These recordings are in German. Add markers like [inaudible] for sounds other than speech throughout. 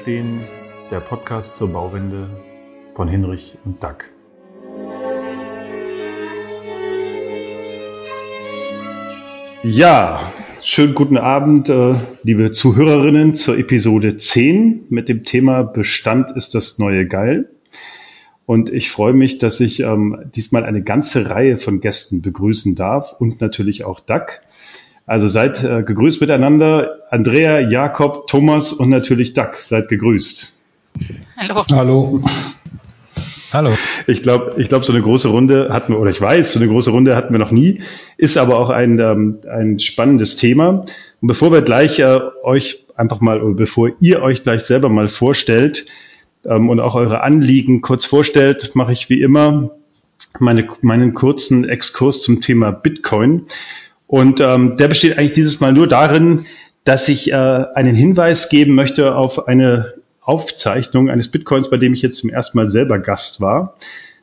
Verstehen, der Podcast zur Bauwende von Hinrich und Dack. Ja, schönen guten Abend, äh, liebe Zuhörerinnen, zur Episode 10 mit dem Thema Bestand ist das neue Geil. Und ich freue mich, dass ich ähm, diesmal eine ganze Reihe von Gästen begrüßen darf und natürlich auch Dack. Also seid äh, gegrüßt miteinander. Andrea, Jakob, Thomas und natürlich Duck. Seid gegrüßt. Hallo. Hallo. Hallo. Ich glaube, ich glaube, so eine große Runde hatten wir, oder ich weiß, so eine große Runde hatten wir noch nie, ist aber auch ein, ähm, ein spannendes Thema. Und bevor wir gleich äh, euch einfach mal, oder bevor ihr euch gleich selber mal vorstellt ähm, und auch eure Anliegen kurz vorstellt, mache ich wie immer meine, meinen kurzen Exkurs zum Thema Bitcoin. Und ähm, der besteht eigentlich dieses Mal nur darin, dass ich äh, einen Hinweis geben möchte auf eine Aufzeichnung eines Bitcoins, bei dem ich jetzt zum ersten Mal selber Gast war.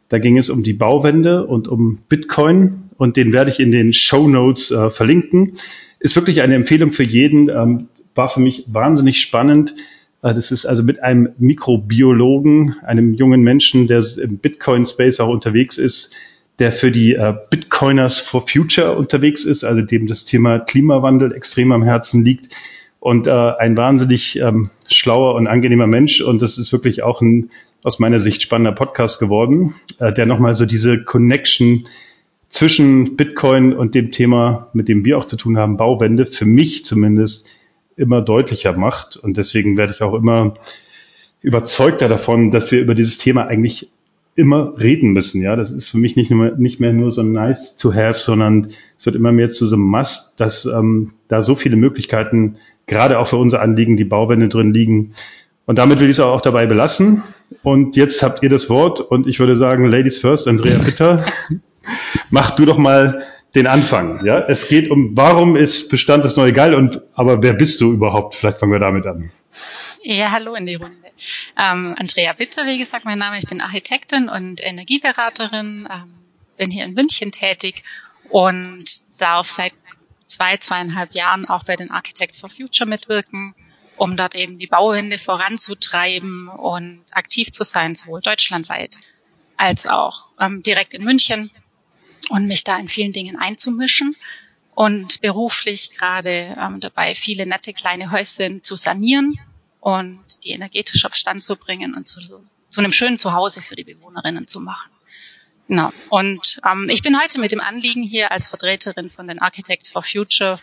Da ging es um die Bauwende und um Bitcoin und den werde ich in den Show Notes äh, verlinken. Ist wirklich eine Empfehlung für jeden, ähm, war für mich wahnsinnig spannend. Äh, das ist also mit einem Mikrobiologen, einem jungen Menschen, der im Bitcoin-Space auch unterwegs ist, der für die äh, Bitcoiners for Future unterwegs ist, also dem das Thema Klimawandel extrem am Herzen liegt und äh, ein wahnsinnig ähm, schlauer und angenehmer Mensch. Und das ist wirklich auch ein aus meiner Sicht spannender Podcast geworden, äh, der nochmal so diese Connection zwischen Bitcoin und dem Thema, mit dem wir auch zu tun haben, Bauwende, für mich zumindest immer deutlicher macht. Und deswegen werde ich auch immer überzeugter davon, dass wir über dieses Thema eigentlich immer reden müssen. Ja, das ist für mich nicht mehr, nicht mehr nur so nice to have, sondern es wird immer mehr zu so einem Must, dass ähm, da so viele Möglichkeiten, gerade auch für unser Anliegen, die Bauwände drin liegen. Und damit will ich es auch dabei belassen. Und jetzt habt ihr das Wort und ich würde sagen, Ladies first, Andrea Bitter, [laughs] mach du doch mal den Anfang. Ja, es geht um, warum ist Bestand das neue Geil und aber wer bist du überhaupt? Vielleicht fangen wir damit an. Ja, hallo in die Runde. Ähm, Andrea Bitter, wie gesagt, mein Name. Ich bin Architektin und Energieberaterin, ähm, bin hier in München tätig und darf seit zwei, zweieinhalb Jahren auch bei den Architects for Future mitwirken, um dort eben die Bauwende voranzutreiben und aktiv zu sein, sowohl deutschlandweit als auch ähm, direkt in München und mich da in vielen Dingen einzumischen und beruflich gerade ähm, dabei, viele nette kleine Häuschen zu sanieren und die energetisch auf Stand zu bringen und zu, zu einem schönen Zuhause für die Bewohnerinnen zu machen. Genau. Und ähm, ich bin heute mit dem Anliegen hier als Vertreterin von den Architects for Future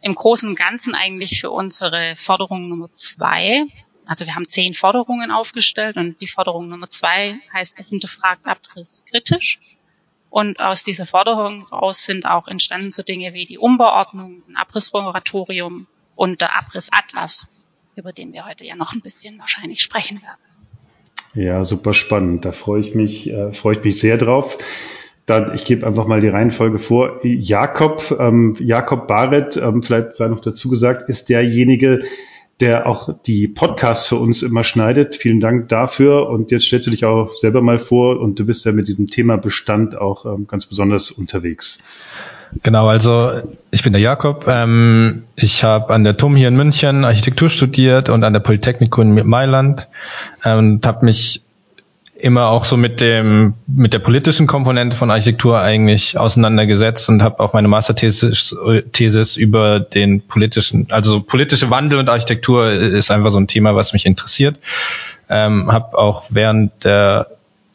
im Großen und Ganzen eigentlich für unsere Forderung Nummer zwei. Also wir haben zehn Forderungen aufgestellt und die Forderung Nummer zwei heißt hinterfragt Abriss kritisch. Und aus dieser Forderung raus sind auch entstanden so Dinge wie die Umbauordnung, ein Abrissmoratorium und der Abrissatlas, über den wir heute ja noch ein bisschen wahrscheinlich sprechen werden. Ja, super spannend. Da freue ich mich, äh, freue ich mich sehr drauf. Dann, ich gebe einfach mal die Reihenfolge vor. Jakob, ähm, Jakob Barrett, ähm, vielleicht sei noch dazu gesagt, ist derjenige, der auch die Podcasts für uns immer schneidet. Vielen Dank dafür. Und jetzt stellst du dich auch selber mal vor und du bist ja mit diesem Thema Bestand auch ähm, ganz besonders unterwegs. Genau, also ich bin der Jakob. Ähm, ich habe an der TUM hier in München Architektur studiert und an der Polytechnikum in Mailand ähm, und habe mich immer auch so mit dem mit der politischen Komponente von Architektur eigentlich auseinandergesetzt und habe auch meine Masterthesis Thesis über den politischen, also politische Wandel und Architektur ist einfach so ein Thema, was mich interessiert. Ähm, habe auch während der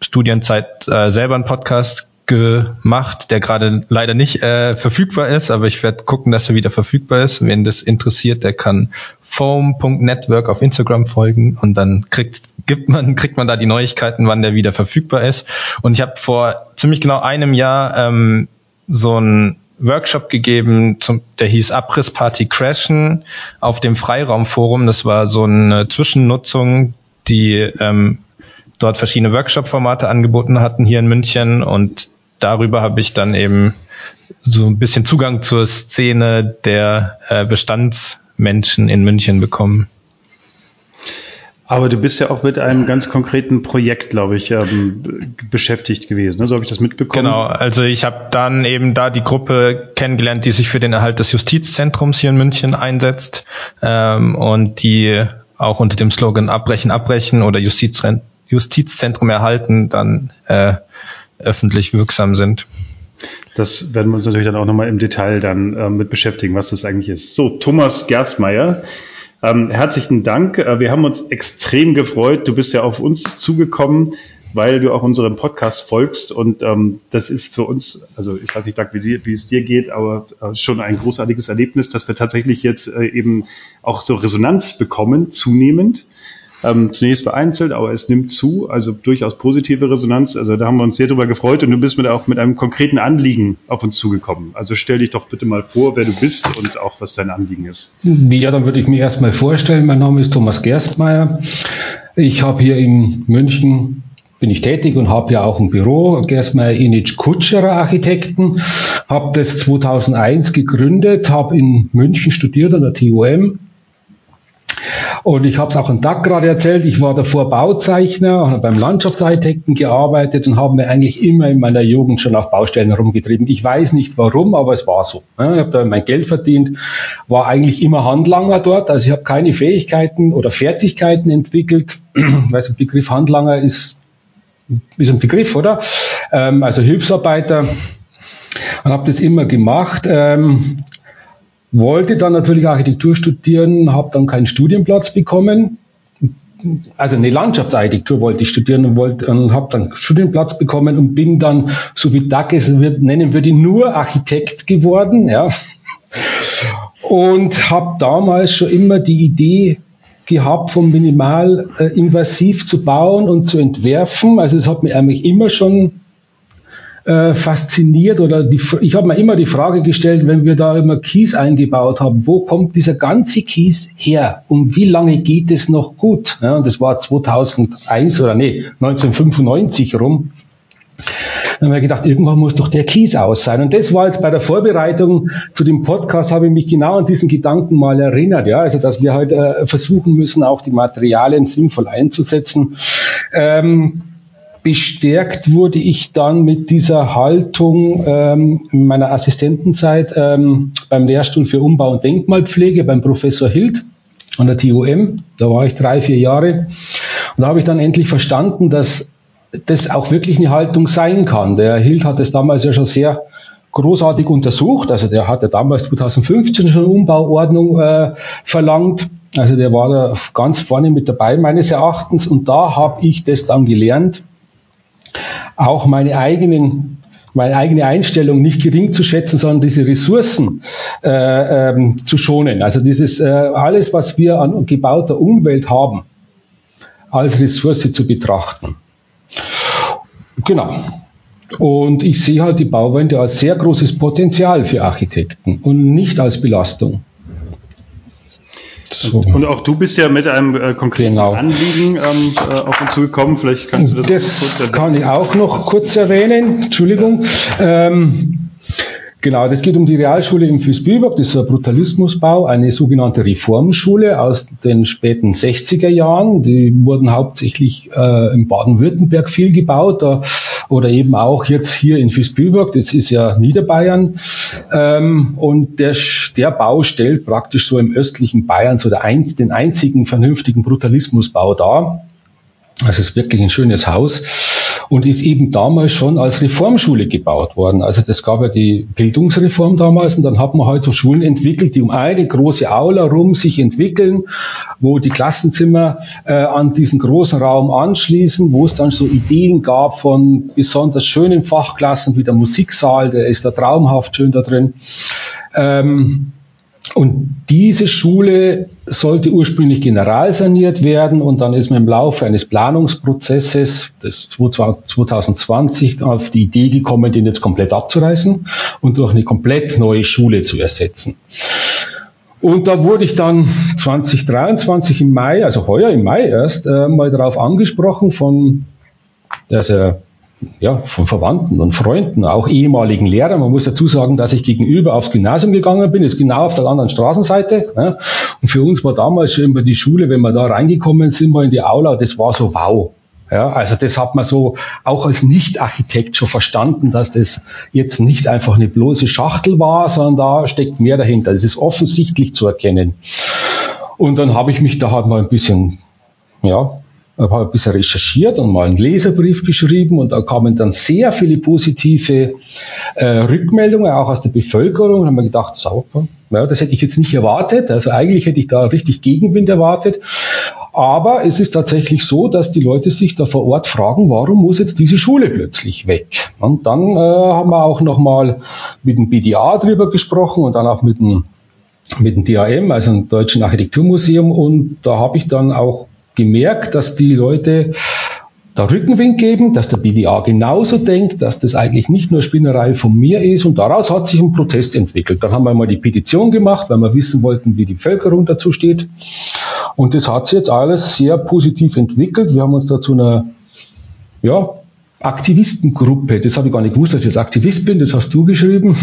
Studienzeit äh, selber einen Podcast gemacht, der gerade leider nicht äh, verfügbar ist, aber ich werde gucken, dass er wieder verfügbar ist. Wenn das interessiert, der kann foam.network auf Instagram folgen und dann kriegt gibt man [laughs] kriegt man da die Neuigkeiten, wann der wieder verfügbar ist. Und ich habe vor ziemlich genau einem Jahr ähm, so ein Workshop gegeben, zum, der hieß Abrissparty Crashen auf dem Freiraumforum. Das war so eine Zwischennutzung, die ähm, dort verschiedene Workshop-Formate angeboten hatten hier in München und darüber habe ich dann eben so ein bisschen Zugang zur Szene der äh, Bestandsmenschen in München bekommen. Aber du bist ja auch mit einem ganz konkreten Projekt, glaube ich, ähm, beschäftigt gewesen. Ne? So habe ich das mitbekommen. Genau, also ich habe dann eben da die Gruppe kennengelernt, die sich für den Erhalt des Justizzentrums hier in München einsetzt ähm, und die auch unter dem Slogan Abbrechen, Abbrechen oder Justizzentrum erhalten, dann äh, öffentlich wirksam sind. Das werden wir uns natürlich dann auch nochmal im Detail dann äh, mit beschäftigen, was das eigentlich ist. So, Thomas Gerstmeier, ähm, herzlichen Dank. Äh, wir haben uns extrem gefreut. Du bist ja auf uns zugekommen, weil du auch unserem Podcast folgst. Und ähm, das ist für uns, also ich weiß nicht, Doug, wie, wie es dir geht, aber äh, schon ein großartiges Erlebnis, dass wir tatsächlich jetzt äh, eben auch so Resonanz bekommen, zunehmend. Ähm, zunächst vereinzelt, aber es nimmt zu, also durchaus positive Resonanz. Also da haben wir uns sehr drüber gefreut und du bist mit auch mit einem konkreten Anliegen auf uns zugekommen. Also stell dich doch bitte mal vor, wer du bist und auch was dein Anliegen ist. Ja, dann würde ich mich erstmal vorstellen. Mein Name ist Thomas Gerstmeier. Ich habe hier in München bin ich tätig und habe ja auch ein Büro, Gerstmeier Inic Kutscherer Architekten, habe das 2001 gegründet, habe in München studiert an der TUM, und ich habe es auch an Tag gerade erzählt, ich war davor Bauzeichner, habe beim Landschaftsarchitekten gearbeitet und habe mir eigentlich immer in meiner Jugend schon auf Baustellen herumgetrieben. Ich weiß nicht warum, aber es war so. Ich habe da mein Geld verdient, war eigentlich immer Handlanger dort, also ich habe keine Fähigkeiten oder Fertigkeiten entwickelt. Ich weiß, der Begriff Handlanger ist, ist ein Begriff, oder? Ähm, also Hilfsarbeiter und habe das immer gemacht. Ähm, wollte dann natürlich Architektur studieren, habe dann keinen Studienplatz bekommen. Also eine Landschaftsarchitektur wollte ich studieren und, wollte, und habe dann Studienplatz bekommen und bin dann, so wie Doug es wird, nennen würde, nur Architekt geworden. Ja. Und habe damals schon immer die Idee gehabt, vom minimal äh, invasiv zu bauen und zu entwerfen. Also es hat mir eigentlich immer schon äh, fasziniert oder die, ich habe mir immer die Frage gestellt, wenn wir da immer Kies eingebaut haben, wo kommt dieser ganze Kies her und wie lange geht es noch gut? Ja, und das war 2001 oder nee, 1995 rum. Dann haben wir gedacht, irgendwann muss doch der Kies aus sein. Und das war jetzt bei der Vorbereitung zu dem Podcast, habe ich mich genau an diesen Gedanken mal erinnert. Ja, also dass wir halt äh, versuchen müssen, auch die Materialien sinnvoll einzusetzen. Ähm, bestärkt wurde ich dann mit dieser Haltung ähm, in meiner Assistentenzeit ähm, beim Lehrstuhl für Umbau und Denkmalpflege beim Professor Hild an der TUM. Da war ich drei, vier Jahre. Und da habe ich dann endlich verstanden, dass das auch wirklich eine Haltung sein kann. Der Hild hat es damals ja schon sehr großartig untersucht. Also der hatte damals 2015 schon Umbauordnung äh, verlangt. Also der war da ganz vorne mit dabei meines Erachtens. Und da habe ich das dann gelernt, auch meine eigenen meine eigene Einstellung nicht gering zu schätzen, sondern diese Ressourcen äh, ähm, zu schonen. Also dieses äh, alles, was wir an gebauter Umwelt haben, als Ressource zu betrachten. Genau. Und ich sehe halt die Bauwände als sehr großes Potenzial für Architekten und nicht als Belastung. So. Und auch du bist ja mit einem äh, konkreten genau. Anliegen ähm, äh, auf uns zugekommen. Vielleicht kannst du das, das kurz erwähnen. kann ich auch noch kurz erwähnen. Entschuldigung. Ähm, Genau, das geht um die Realschule im Füßbüberg, das ist ein Brutalismusbau, eine sogenannte Reformschule aus den späten 60er Jahren. Die wurden hauptsächlich äh, in Baden-Württemberg viel gebaut äh, oder eben auch jetzt hier in Füßbüberg, das ist ja Niederbayern. Ähm, und der, der Bau stellt praktisch so im östlichen Bayern so der einz, den einzigen vernünftigen Brutalismusbau dar. Also es ist wirklich ein schönes Haus und ist eben damals schon als Reformschule gebaut worden. Also das gab ja die Bildungsreform damals und dann hat man halt so Schulen entwickelt, die um eine große Aula rum sich entwickeln, wo die Klassenzimmer äh, an diesen großen Raum anschließen, wo es dann so Ideen gab von besonders schönen Fachklassen wie der Musiksaal, der ist da traumhaft schön da drin. Ähm, und diese Schule sollte ursprünglich generalsaniert werden und dann ist man im Laufe eines Planungsprozesses des 2020 auf die Idee gekommen, den jetzt komplett abzureißen und durch eine komplett neue Schule zu ersetzen. Und da wurde ich dann 2023 im Mai, also heuer im Mai erst, äh, mal darauf angesprochen von der sehr ja, von Verwandten und Freunden, auch ehemaligen Lehrern. Man muss dazu sagen, dass ich gegenüber aufs Gymnasium gegangen bin, ist genau auf der anderen Straßenseite. Ja. Und für uns war damals schon immer die Schule, wenn wir da reingekommen sind, mal in die Aula, das war so wow. Ja, also das hat man so auch als Nicht-Architekt schon verstanden, dass das jetzt nicht einfach eine bloße Schachtel war, sondern da steckt mehr dahinter. Das ist offensichtlich zu erkennen. Und dann habe ich mich da halt mal ein bisschen, ja, habe ein bisschen recherchiert und mal einen Leserbrief geschrieben und da kamen dann sehr viele positive äh, Rückmeldungen, auch aus der Bevölkerung. Und haben wir gedacht, sauber, ja, das hätte ich jetzt nicht erwartet. Also eigentlich hätte ich da richtig Gegenwind erwartet. Aber es ist tatsächlich so, dass die Leute sich da vor Ort fragen, warum muss jetzt diese Schule plötzlich weg? Und dann äh, haben wir auch nochmal mit dem BDA drüber gesprochen und dann auch mit dem, mit dem DAM, also dem Deutschen Architekturmuseum. Und da habe ich dann auch gemerkt, dass die Leute da Rückenwind geben, dass der BDA genauso denkt, dass das eigentlich nicht nur Spinnerei von mir ist und daraus hat sich ein Protest entwickelt. Dann haben wir mal die Petition gemacht, weil wir wissen wollten, wie die Bevölkerung dazu steht. Und das hat sich jetzt alles sehr positiv entwickelt. Wir haben uns da zu einer ja, Aktivistengruppe, das habe ich gar nicht gewusst, dass ich jetzt Aktivist bin, das hast du geschrieben.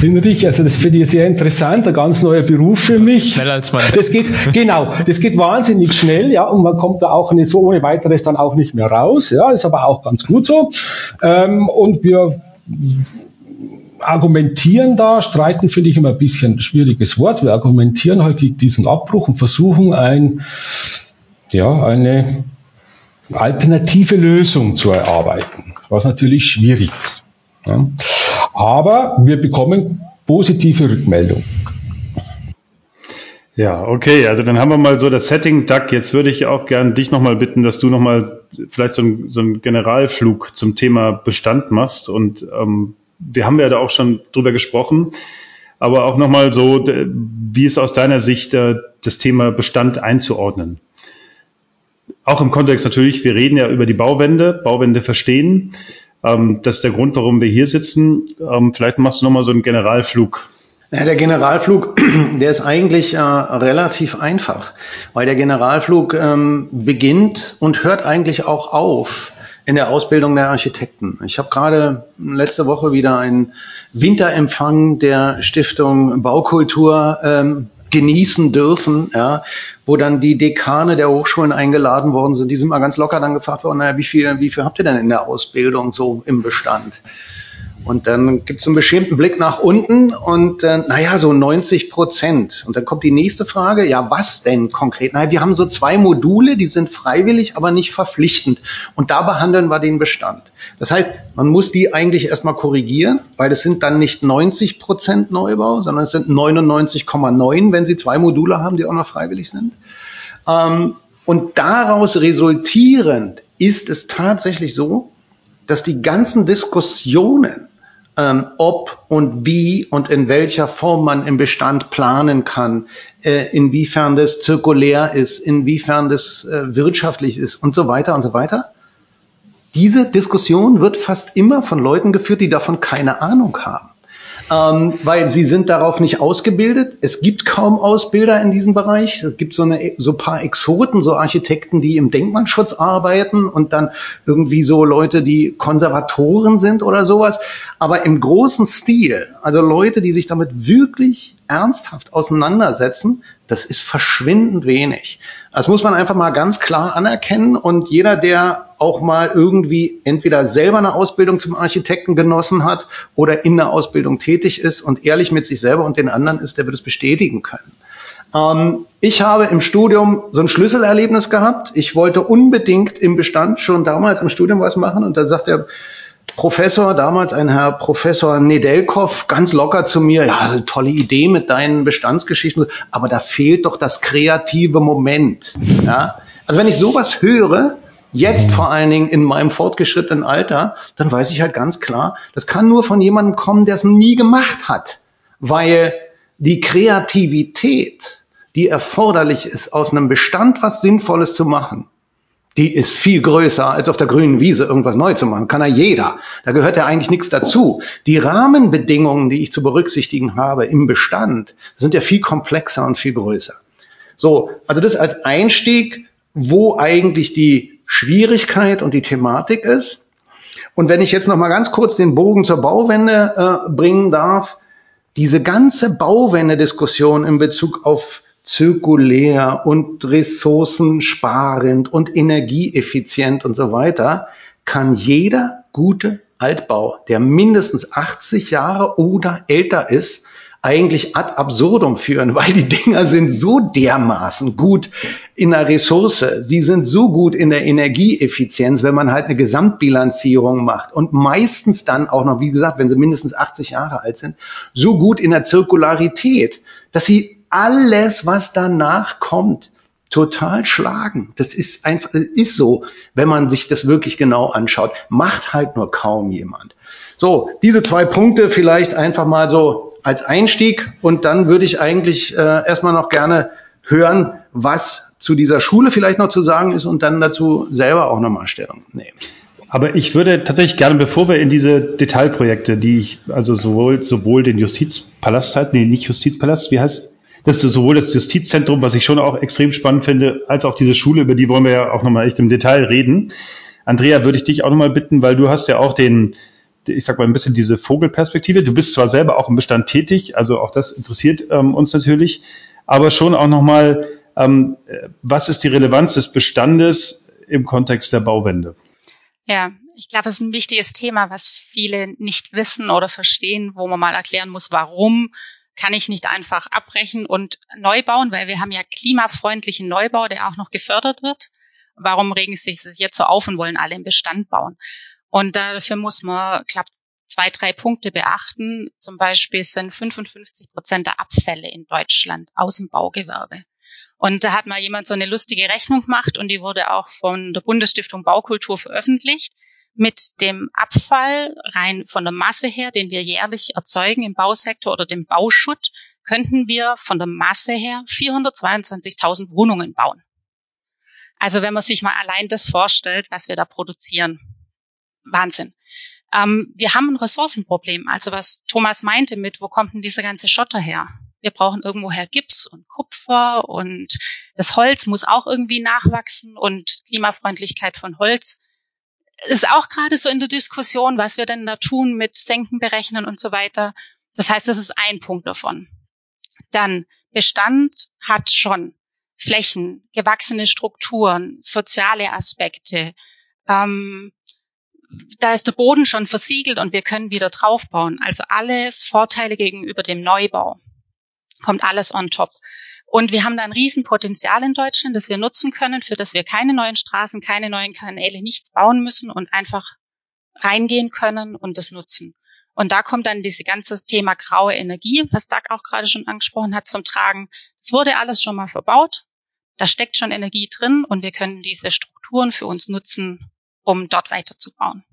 Hinrich, also das finde ich sehr interessant, ein ganz neuer Beruf für mich. Schneller als man. Das geht, genau, das geht wahnsinnig schnell, ja, und man kommt da auch nicht so ohne weiteres dann auch nicht mehr raus, ja, ist aber auch ganz gut so. Ähm, und wir argumentieren da, streiten finde ich immer ein bisschen ein schwieriges Wort. Wir argumentieren halt gegen diesen Abbruch und versuchen ein, ja, eine alternative Lösung zu erarbeiten, was natürlich schwierig ist. Ja. Aber wir bekommen positive Rückmeldungen. Ja, okay, also dann haben wir mal so das Setting, Doug. Jetzt würde ich auch gerne dich nochmal bitten, dass du nochmal vielleicht so, ein, so einen Generalflug zum Thema Bestand machst. Und ähm, wir haben ja da auch schon drüber gesprochen, aber auch nochmal so, wie ist aus deiner Sicht äh, das Thema Bestand einzuordnen? Auch im Kontext natürlich, wir reden ja über die Bauwende, Bauwende verstehen. Ähm, das ist der Grund, warum wir hier sitzen. Ähm, vielleicht machst du nochmal so einen Generalflug. Ja, der Generalflug, [clears throat] der ist eigentlich äh, relativ einfach, weil der Generalflug ähm, beginnt und hört eigentlich auch auf in der Ausbildung der Architekten. Ich habe gerade letzte Woche wieder einen Winterempfang der Stiftung Baukultur ähm, genießen dürfen, ja, wo dann die Dekane der Hochschulen eingeladen worden sind. Die sind mal ganz locker dann gefragt worden, naja, wie viel, wie viel habt ihr denn in der Ausbildung so im Bestand? Und dann gibt es einen beschämten Blick nach unten und äh, naja, so 90 Prozent. Und dann kommt die nächste Frage, ja, was denn konkret? Naja, wir haben so zwei Module, die sind freiwillig, aber nicht verpflichtend. Und da behandeln wir den Bestand. Das heißt, man muss die eigentlich erstmal korrigieren, weil es sind dann nicht 90 Prozent Neubau, sondern es sind 99,9, wenn Sie zwei Module haben, die auch noch freiwillig sind. Ähm, und daraus resultierend ist es tatsächlich so, dass die ganzen Diskussionen ob und wie und in welcher Form man im Bestand planen kann, äh, inwiefern das zirkulär ist, inwiefern das äh, wirtschaftlich ist und so weiter und so weiter. Diese Diskussion wird fast immer von Leuten geführt, die davon keine Ahnung haben ähm, weil sie sind darauf nicht ausgebildet. Es gibt kaum Ausbilder in diesem Bereich. Es gibt so, eine, so paar Exoten, so Architekten, die im Denkmalschutz arbeiten und dann irgendwie so Leute, die Konservatoren sind oder sowas. Aber im großen Stil, also Leute, die sich damit wirklich ernsthaft auseinandersetzen, das ist verschwindend wenig. Das muss man einfach mal ganz klar anerkennen und jeder, der auch mal irgendwie entweder selber eine Ausbildung zum Architekten genossen hat oder in der Ausbildung tätig ist und ehrlich mit sich selber und den anderen ist, der wird es bestätigen können. Ähm, ich habe im Studium so ein Schlüsselerlebnis gehabt. Ich wollte unbedingt im Bestand schon damals im Studium was machen und da sagt der Professor, damals ein Herr Professor Nedelkov, ganz locker zu mir, ja, tolle Idee mit deinen Bestandsgeschichten, aber da fehlt doch das kreative Moment. Ja? Also wenn ich sowas höre, jetzt vor allen Dingen in meinem fortgeschrittenen Alter, dann weiß ich halt ganz klar, das kann nur von jemandem kommen, der es nie gemacht hat. Weil die Kreativität, die erforderlich ist, aus einem Bestand was Sinnvolles zu machen, die ist viel größer, als auf der grünen Wiese irgendwas neu zu machen. Kann ja jeder. Da gehört ja eigentlich nichts dazu. Die Rahmenbedingungen, die ich zu berücksichtigen habe im Bestand, sind ja viel komplexer und viel größer. So, also das als Einstieg, wo eigentlich die Schwierigkeit und die Thematik ist. Und wenn ich jetzt noch mal ganz kurz den Bogen zur Bauwende äh, bringen darf, diese ganze Bauwende-Diskussion in Bezug auf zirkulär und ressourcensparend und energieeffizient und so weiter, kann jeder gute Altbau, der mindestens 80 Jahre oder älter ist, eigentlich ad absurdum führen, [laughs] weil die Dinger sind so dermaßen gut in der Ressource, sie sind so gut in der Energieeffizienz, wenn man halt eine Gesamtbilanzierung macht und meistens dann auch noch, wie gesagt, wenn sie mindestens 80 Jahre alt sind, so gut in der Zirkularität, dass sie alles, was danach kommt, total schlagen. Das ist einfach, ist so, wenn man sich das wirklich genau anschaut. Macht halt nur kaum jemand. So, diese zwei Punkte vielleicht einfach mal so als Einstieg und dann würde ich eigentlich äh, erstmal noch gerne hören, was zu dieser Schule vielleicht noch zu sagen ist und dann dazu selber auch nochmal Stellung nehmen. Aber ich würde tatsächlich gerne, bevor wir in diese Detailprojekte, die ich also sowohl, sowohl den Justizpalast halt, nee, nicht Justizpalast, wie heißt das ist sowohl das Justizzentrum, was ich schon auch extrem spannend finde, als auch diese Schule, über die wollen wir ja auch nochmal echt im Detail reden. Andrea, würde ich dich auch nochmal bitten, weil du hast ja auch den, ich sag mal ein bisschen diese Vogelperspektive. Du bist zwar selber auch im Bestand tätig, also auch das interessiert ähm, uns natürlich, aber schon auch nochmal, ähm, was ist die Relevanz des Bestandes im Kontext der Bauwende? Ja, ich glaube, es ist ein wichtiges Thema, was viele nicht wissen oder verstehen, wo man mal erklären muss, warum kann ich nicht einfach abbrechen und neu bauen, weil wir haben ja klimafreundlichen Neubau, der auch noch gefördert wird. Warum regen sie sich jetzt so auf und wollen alle im Bestand bauen? Und dafür muss man, klappt zwei, drei Punkte beachten. Zum Beispiel sind 55 Prozent der Abfälle in Deutschland aus dem Baugewerbe. Und da hat mal jemand so eine lustige Rechnung gemacht und die wurde auch von der Bundesstiftung Baukultur veröffentlicht mit dem Abfall rein von der Masse her, den wir jährlich erzeugen im Bausektor oder dem Bauschutt, könnten wir von der Masse her 422.000 Wohnungen bauen. Also wenn man sich mal allein das vorstellt, was wir da produzieren. Wahnsinn. Ähm, wir haben ein Ressourcenproblem. Also was Thomas meinte mit, wo kommt denn dieser ganze Schotter her? Wir brauchen irgendwoher Gips und Kupfer und das Holz muss auch irgendwie nachwachsen und Klimafreundlichkeit von Holz ist auch gerade so in der Diskussion, was wir denn da tun mit Senken berechnen und so weiter. Das heißt, das ist ein Punkt davon. Dann Bestand hat schon Flächen, gewachsene Strukturen, soziale Aspekte. Ähm, da ist der Boden schon versiegelt und wir können wieder draufbauen. Also alles Vorteile gegenüber dem Neubau. Kommt alles on top. Und wir haben da ein Riesenpotenzial in Deutschland, das wir nutzen können, für das wir keine neuen Straßen, keine neuen Kanäle, nichts bauen müssen und einfach reingehen können und das nutzen. Und da kommt dann dieses ganze Thema graue Energie, was Doug auch gerade schon angesprochen hat, zum Tragen. Es wurde alles schon mal verbaut. Da steckt schon Energie drin und wir können diese Strukturen für uns nutzen, um dort weiterzubauen.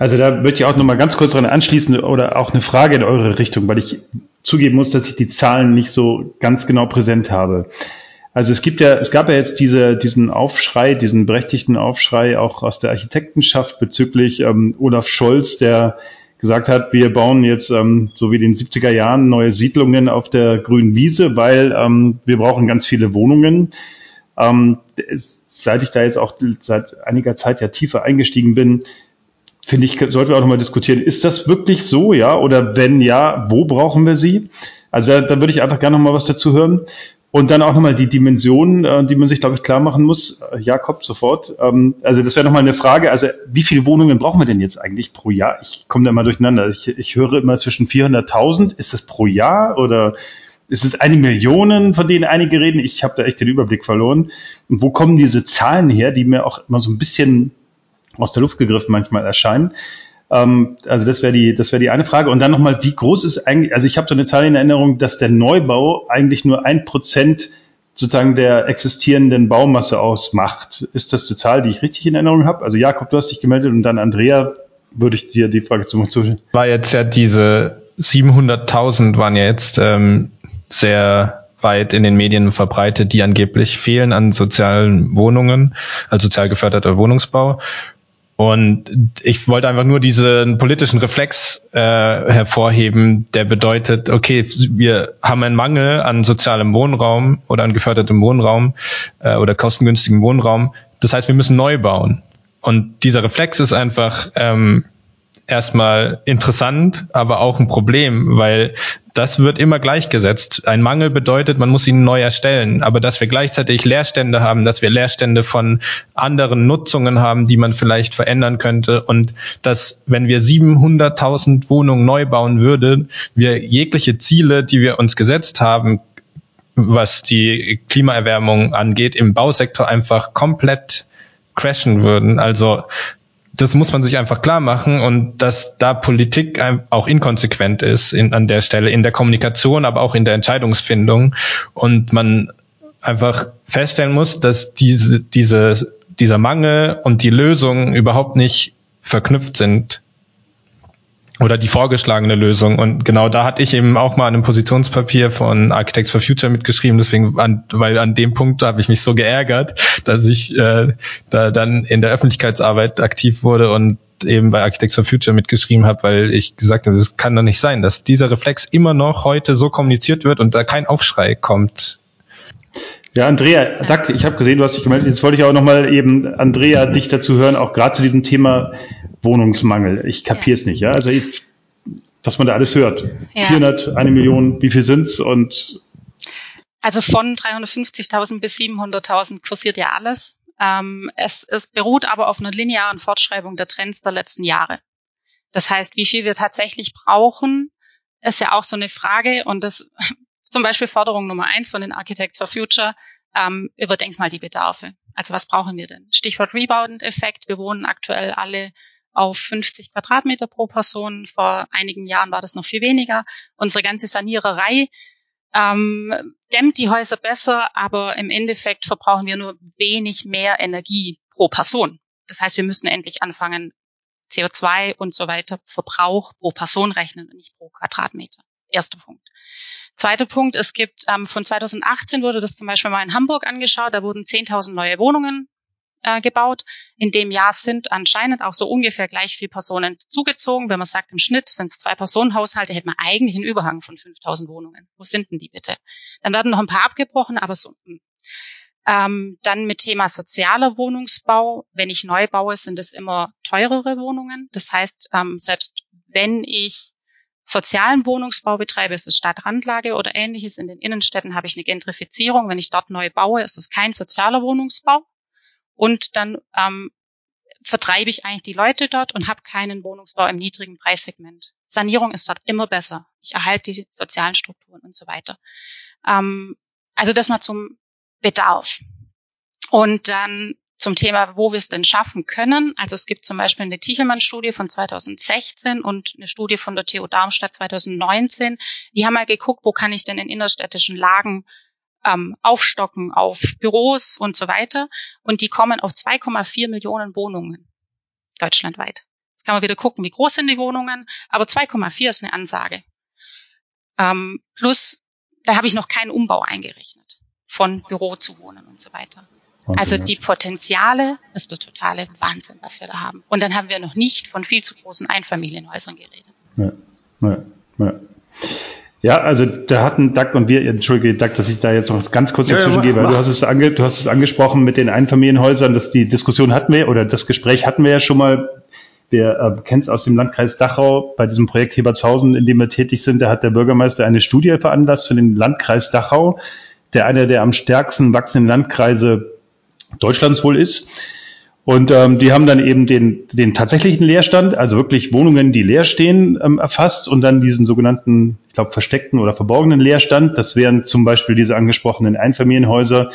Also da möchte ich auch noch mal ganz kurz dran anschließen oder auch eine Frage in eure Richtung, weil ich zugeben muss, dass ich die Zahlen nicht so ganz genau präsent habe. Also es gibt ja, es gab ja jetzt diese, diesen Aufschrei, diesen berechtigten Aufschrei auch aus der Architektenschaft bezüglich ähm, Olaf Scholz, der gesagt hat, wir bauen jetzt ähm, so wie in den 70er Jahren neue Siedlungen auf der grünen Wiese, weil ähm, wir brauchen ganz viele Wohnungen. Ähm, seit ich da jetzt auch seit einiger Zeit ja tiefer eingestiegen bin, finde ich, sollten wir auch nochmal diskutieren. Ist das wirklich so, ja? Oder wenn ja, wo brauchen wir sie? Also da, da würde ich einfach gerne nochmal was dazu hören. Und dann auch nochmal die Dimensionen, äh, die man sich, glaube ich, klar machen muss. Äh, Jakob, sofort. Ähm, also das wäre nochmal eine Frage. Also wie viele Wohnungen brauchen wir denn jetzt eigentlich pro Jahr? Ich komme da mal durcheinander. Ich, ich höre immer zwischen 400.000. Ist das pro Jahr oder ist es eine Million, von denen einige reden? Ich habe da echt den Überblick verloren. Und wo kommen diese Zahlen her, die mir auch immer so ein bisschen aus der Luft gegriffen manchmal erscheinen. Ähm, also das wäre die, das wäre die eine Frage. Und dann nochmal, wie groß ist eigentlich, also ich habe so eine Zahl in Erinnerung, dass der Neubau eigentlich nur ein Prozent sozusagen der existierenden Baumasse ausmacht. Ist das die Zahl, die ich richtig in Erinnerung habe? Also Jakob, du hast dich gemeldet und dann Andrea, würde ich dir die Frage zum zustimmen. War jetzt ja diese 700.000 waren ja jetzt ähm, sehr weit in den Medien verbreitet, die angeblich fehlen an sozialen Wohnungen, also sozial geförderter Wohnungsbau. Und ich wollte einfach nur diesen politischen Reflex äh, hervorheben, der bedeutet, okay, wir haben einen Mangel an sozialem Wohnraum oder an gefördertem Wohnraum äh, oder kostengünstigem Wohnraum. Das heißt, wir müssen neu bauen. Und dieser Reflex ist einfach ähm, erstmal interessant, aber auch ein Problem, weil das wird immer gleichgesetzt. Ein Mangel bedeutet, man muss ihn neu erstellen. Aber dass wir gleichzeitig Leerstände haben, dass wir Leerstände von anderen Nutzungen haben, die man vielleicht verändern könnte und dass, wenn wir 700.000 Wohnungen neu bauen würden, wir jegliche Ziele, die wir uns gesetzt haben, was die Klimaerwärmung angeht, im Bausektor einfach komplett crashen würden. Also das muss man sich einfach klar machen und dass da Politik auch inkonsequent ist in, an der Stelle, in der Kommunikation, aber auch in der Entscheidungsfindung. Und man einfach feststellen muss, dass diese, diese, dieser Mangel und die Lösung überhaupt nicht verknüpft sind oder die vorgeschlagene Lösung. Und genau da hatte ich eben auch mal an einem Positionspapier von Architects for Future mitgeschrieben. Deswegen, an, weil an dem Punkt habe ich mich so geärgert, dass ich äh, da dann in der Öffentlichkeitsarbeit aktiv wurde und eben bei Architects for Future mitgeschrieben habe, weil ich gesagt habe, das kann doch nicht sein, dass dieser Reflex immer noch heute so kommuniziert wird und da kein Aufschrei kommt. Ja, Andrea, Dack, ich habe gesehen, du hast dich gemeldet. Jetzt wollte ich auch nochmal eben, Andrea, dich dazu hören, auch gerade zu diesem Thema Wohnungsmangel. Ich kapiere es ja. nicht, ja. Also ich, was man da alles hört. Ja. 400, eine Million, wie viel sind's und also von 350.000 bis 700.000 kursiert ja alles. Ähm, es, es beruht aber auf einer linearen Fortschreibung der Trends der letzten Jahre. Das heißt, wie viel wir tatsächlich brauchen, ist ja auch so eine Frage. Und das [laughs] zum Beispiel Forderung Nummer eins von den Architects for Future, ähm, überdenkt mal die Bedarfe. Also was brauchen wir denn? Stichwort Rebound-Effekt. Wir wohnen aktuell alle auf 50 Quadratmeter pro Person. Vor einigen Jahren war das noch viel weniger. Unsere ganze Saniererei ähm, dämmt die Häuser besser, aber im Endeffekt verbrauchen wir nur wenig mehr Energie pro Person. Das heißt, wir müssen endlich anfangen, CO2 und so weiter Verbrauch pro Person rechnen und nicht pro Quadratmeter. Erster Punkt. Zweiter Punkt, es gibt ähm, von 2018 wurde das zum Beispiel mal in Hamburg angeschaut, da wurden 10.000 neue Wohnungen äh, gebaut. In dem Jahr sind anscheinend auch so ungefähr gleich viele Personen zugezogen. Wenn man sagt, im Schnitt sind es zwei Personenhaushalte, hätte man eigentlich einen Überhang von 5000 Wohnungen. Wo sind denn die bitte? Dann werden noch ein paar abgebrochen, aber so. Hm. Ähm, dann mit Thema sozialer Wohnungsbau. Wenn ich neu baue, sind es immer teurere Wohnungen. Das heißt, ähm, selbst wenn ich sozialen Wohnungsbau betreibe, ist es Stadtrandlage oder ähnliches. In den Innenstädten habe ich eine Gentrifizierung. Wenn ich dort neu baue, ist es kein sozialer Wohnungsbau und dann ähm, vertreibe ich eigentlich die Leute dort und habe keinen Wohnungsbau im niedrigen Preissegment. Sanierung ist dort immer besser. Ich erhalte die sozialen Strukturen und so weiter. Ähm, also das mal zum Bedarf. Und dann zum Thema, wo wir es denn schaffen können. Also es gibt zum Beispiel eine Tichelmann-Studie von 2016 und eine Studie von der TU Darmstadt 2019. Die haben mal geguckt, wo kann ich denn in innerstädtischen Lagen ähm, aufstocken auf Büros und so weiter. Und die kommen auf 2,4 Millionen Wohnungen deutschlandweit. Jetzt kann man wieder gucken, wie groß sind die Wohnungen, aber 2,4 ist eine Ansage. Ähm, plus, da habe ich noch keinen Umbau eingerechnet von Büro zu Wohnen und so weiter. Also die Potenziale ist der totale Wahnsinn, was wir da haben. Und dann haben wir noch nicht von viel zu großen Einfamilienhäusern geredet. Ja, ja, ja. Ja, also da hatten Doug und wir, entschuldige Doug, dass ich da jetzt noch ganz kurz dazwischen ja, gehe, weil du hast, es ange, du hast es angesprochen mit den Einfamilienhäusern, dass die Diskussion hatten wir oder das Gespräch hatten wir ja schon mal. Wir äh, kennen es aus dem Landkreis Dachau bei diesem Projekt Hebertshausen, in dem wir tätig sind. Da hat der Bürgermeister eine Studie veranlasst für den Landkreis Dachau, der einer der am stärksten wachsenden Landkreise Deutschlands wohl ist. Und ähm, die haben dann eben den, den tatsächlichen Leerstand, also wirklich Wohnungen, die leer stehen, ähm, erfasst und dann diesen sogenannten, ich glaube, versteckten oder verborgenen Leerstand. Das wären zum Beispiel diese angesprochenen Einfamilienhäuser,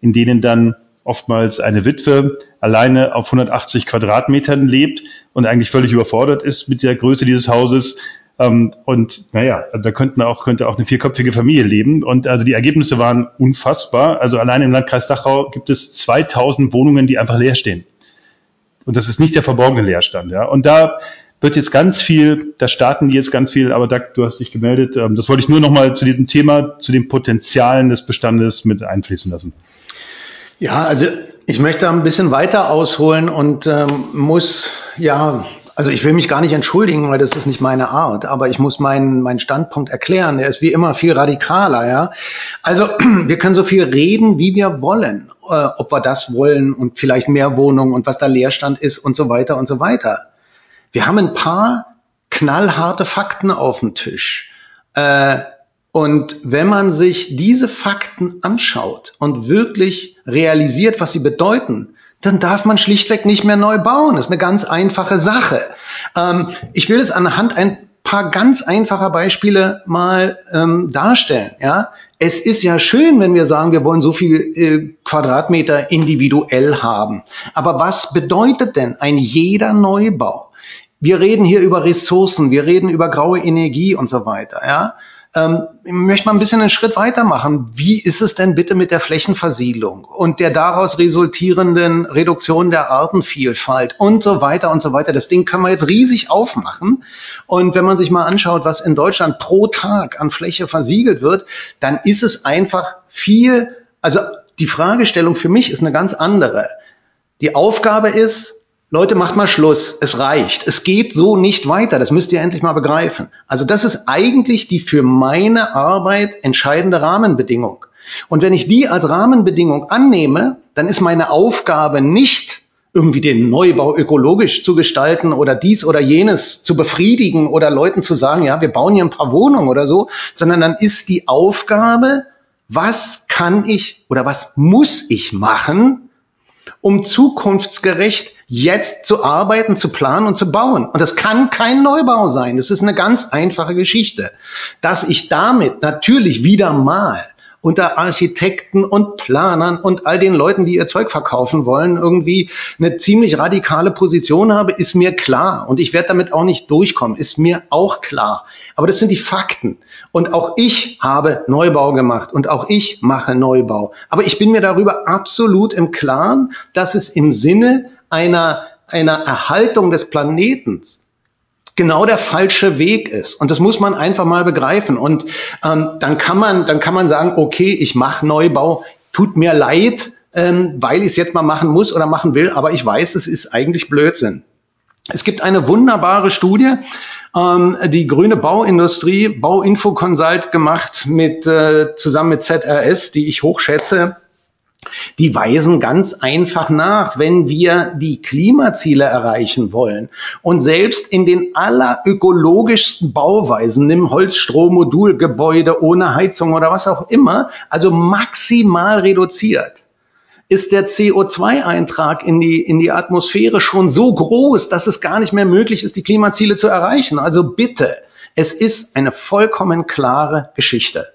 in denen dann oftmals eine Witwe alleine auf 180 Quadratmetern lebt und eigentlich völlig überfordert ist mit der Größe dieses Hauses. Ähm, und naja, da könnten auch, könnte auch eine vierköpfige Familie leben. Und also die Ergebnisse waren unfassbar. Also allein im Landkreis Dachau gibt es 2000 Wohnungen, die einfach leer stehen. Und das ist nicht der verborgene Leerstand. Ja. Und da wird jetzt ganz viel, da starten die jetzt ganz viel, aber Doug, du hast dich gemeldet. Ähm, das wollte ich nur noch mal zu diesem Thema, zu den Potenzialen des Bestandes mit einfließen lassen. Ja, also ich möchte ein bisschen weiter ausholen und ähm, muss ja also ich will mich gar nicht entschuldigen, weil das ist nicht meine Art, aber ich muss meinen, meinen Standpunkt erklären. Der ist wie immer viel radikaler, ja. Also [clears throat] wir können so viel reden, wie wir wollen, äh, ob wir das wollen und vielleicht mehr Wohnungen und was da Leerstand ist und so weiter und so weiter. Wir haben ein paar knallharte Fakten auf dem Tisch. Äh, und wenn man sich diese Fakten anschaut und wirklich realisiert, was sie bedeuten, dann darf man schlichtweg nicht mehr neu bauen. Das ist eine ganz einfache Sache. Ähm, ich will es anhand ein paar ganz einfacher Beispiele mal ähm, darstellen. Ja, es ist ja schön, wenn wir sagen, wir wollen so viel äh, Quadratmeter individuell haben. Aber was bedeutet denn ein jeder Neubau? Wir reden hier über Ressourcen, wir reden über graue Energie und so weiter. Ja, ähm, ich möchte mal ein bisschen einen Schritt weitermachen. Wie ist es denn bitte mit der Flächenversiedlung und der daraus resultierenden Reduktion der Artenvielfalt und so weiter und so weiter? Das Ding können wir jetzt riesig aufmachen. Und wenn man sich mal anschaut, was in Deutschland pro Tag an Fläche versiegelt wird, dann ist es einfach viel, also die Fragestellung für mich ist eine ganz andere. Die Aufgabe ist, Leute, macht mal Schluss. Es reicht. Es geht so nicht weiter. Das müsst ihr endlich mal begreifen. Also das ist eigentlich die für meine Arbeit entscheidende Rahmenbedingung. Und wenn ich die als Rahmenbedingung annehme, dann ist meine Aufgabe nicht irgendwie den Neubau ökologisch zu gestalten oder dies oder jenes zu befriedigen oder Leuten zu sagen, ja, wir bauen hier ein paar Wohnungen oder so, sondern dann ist die Aufgabe, was kann ich oder was muss ich machen, um zukunftsgerecht jetzt zu arbeiten, zu planen und zu bauen. Und das kann kein Neubau sein. Das ist eine ganz einfache Geschichte. Dass ich damit natürlich wieder mal unter Architekten und Planern und all den Leuten, die ihr Zeug verkaufen wollen, irgendwie eine ziemlich radikale Position habe, ist mir klar. Und ich werde damit auch nicht durchkommen, ist mir auch klar. Aber das sind die Fakten. Und auch ich habe Neubau gemacht und auch ich mache Neubau. Aber ich bin mir darüber absolut im Klaren, dass es im Sinne einer, einer Erhaltung des Planetens genau der falsche Weg ist. Und das muss man einfach mal begreifen. Und ähm, dann kann man, dann kann man sagen, okay, ich mache Neubau, tut mir leid, ähm, weil ich es jetzt mal machen muss oder machen will, aber ich weiß, es ist eigentlich Blödsinn. Es gibt eine wunderbare Studie, ähm, die grüne Bauindustrie, Bauinfo Consult gemacht mit äh, zusammen mit ZRS, die ich hochschätze die weisen ganz einfach nach, wenn wir die Klimaziele erreichen wollen und selbst in den allerökologischsten Bauweisen, nimm Holzstrommodulgebäude ohne Heizung oder was auch immer, also maximal reduziert, ist der CO2-Eintrag in die, in die Atmosphäre schon so groß, dass es gar nicht mehr möglich ist, die Klimaziele zu erreichen. Also bitte, es ist eine vollkommen klare Geschichte.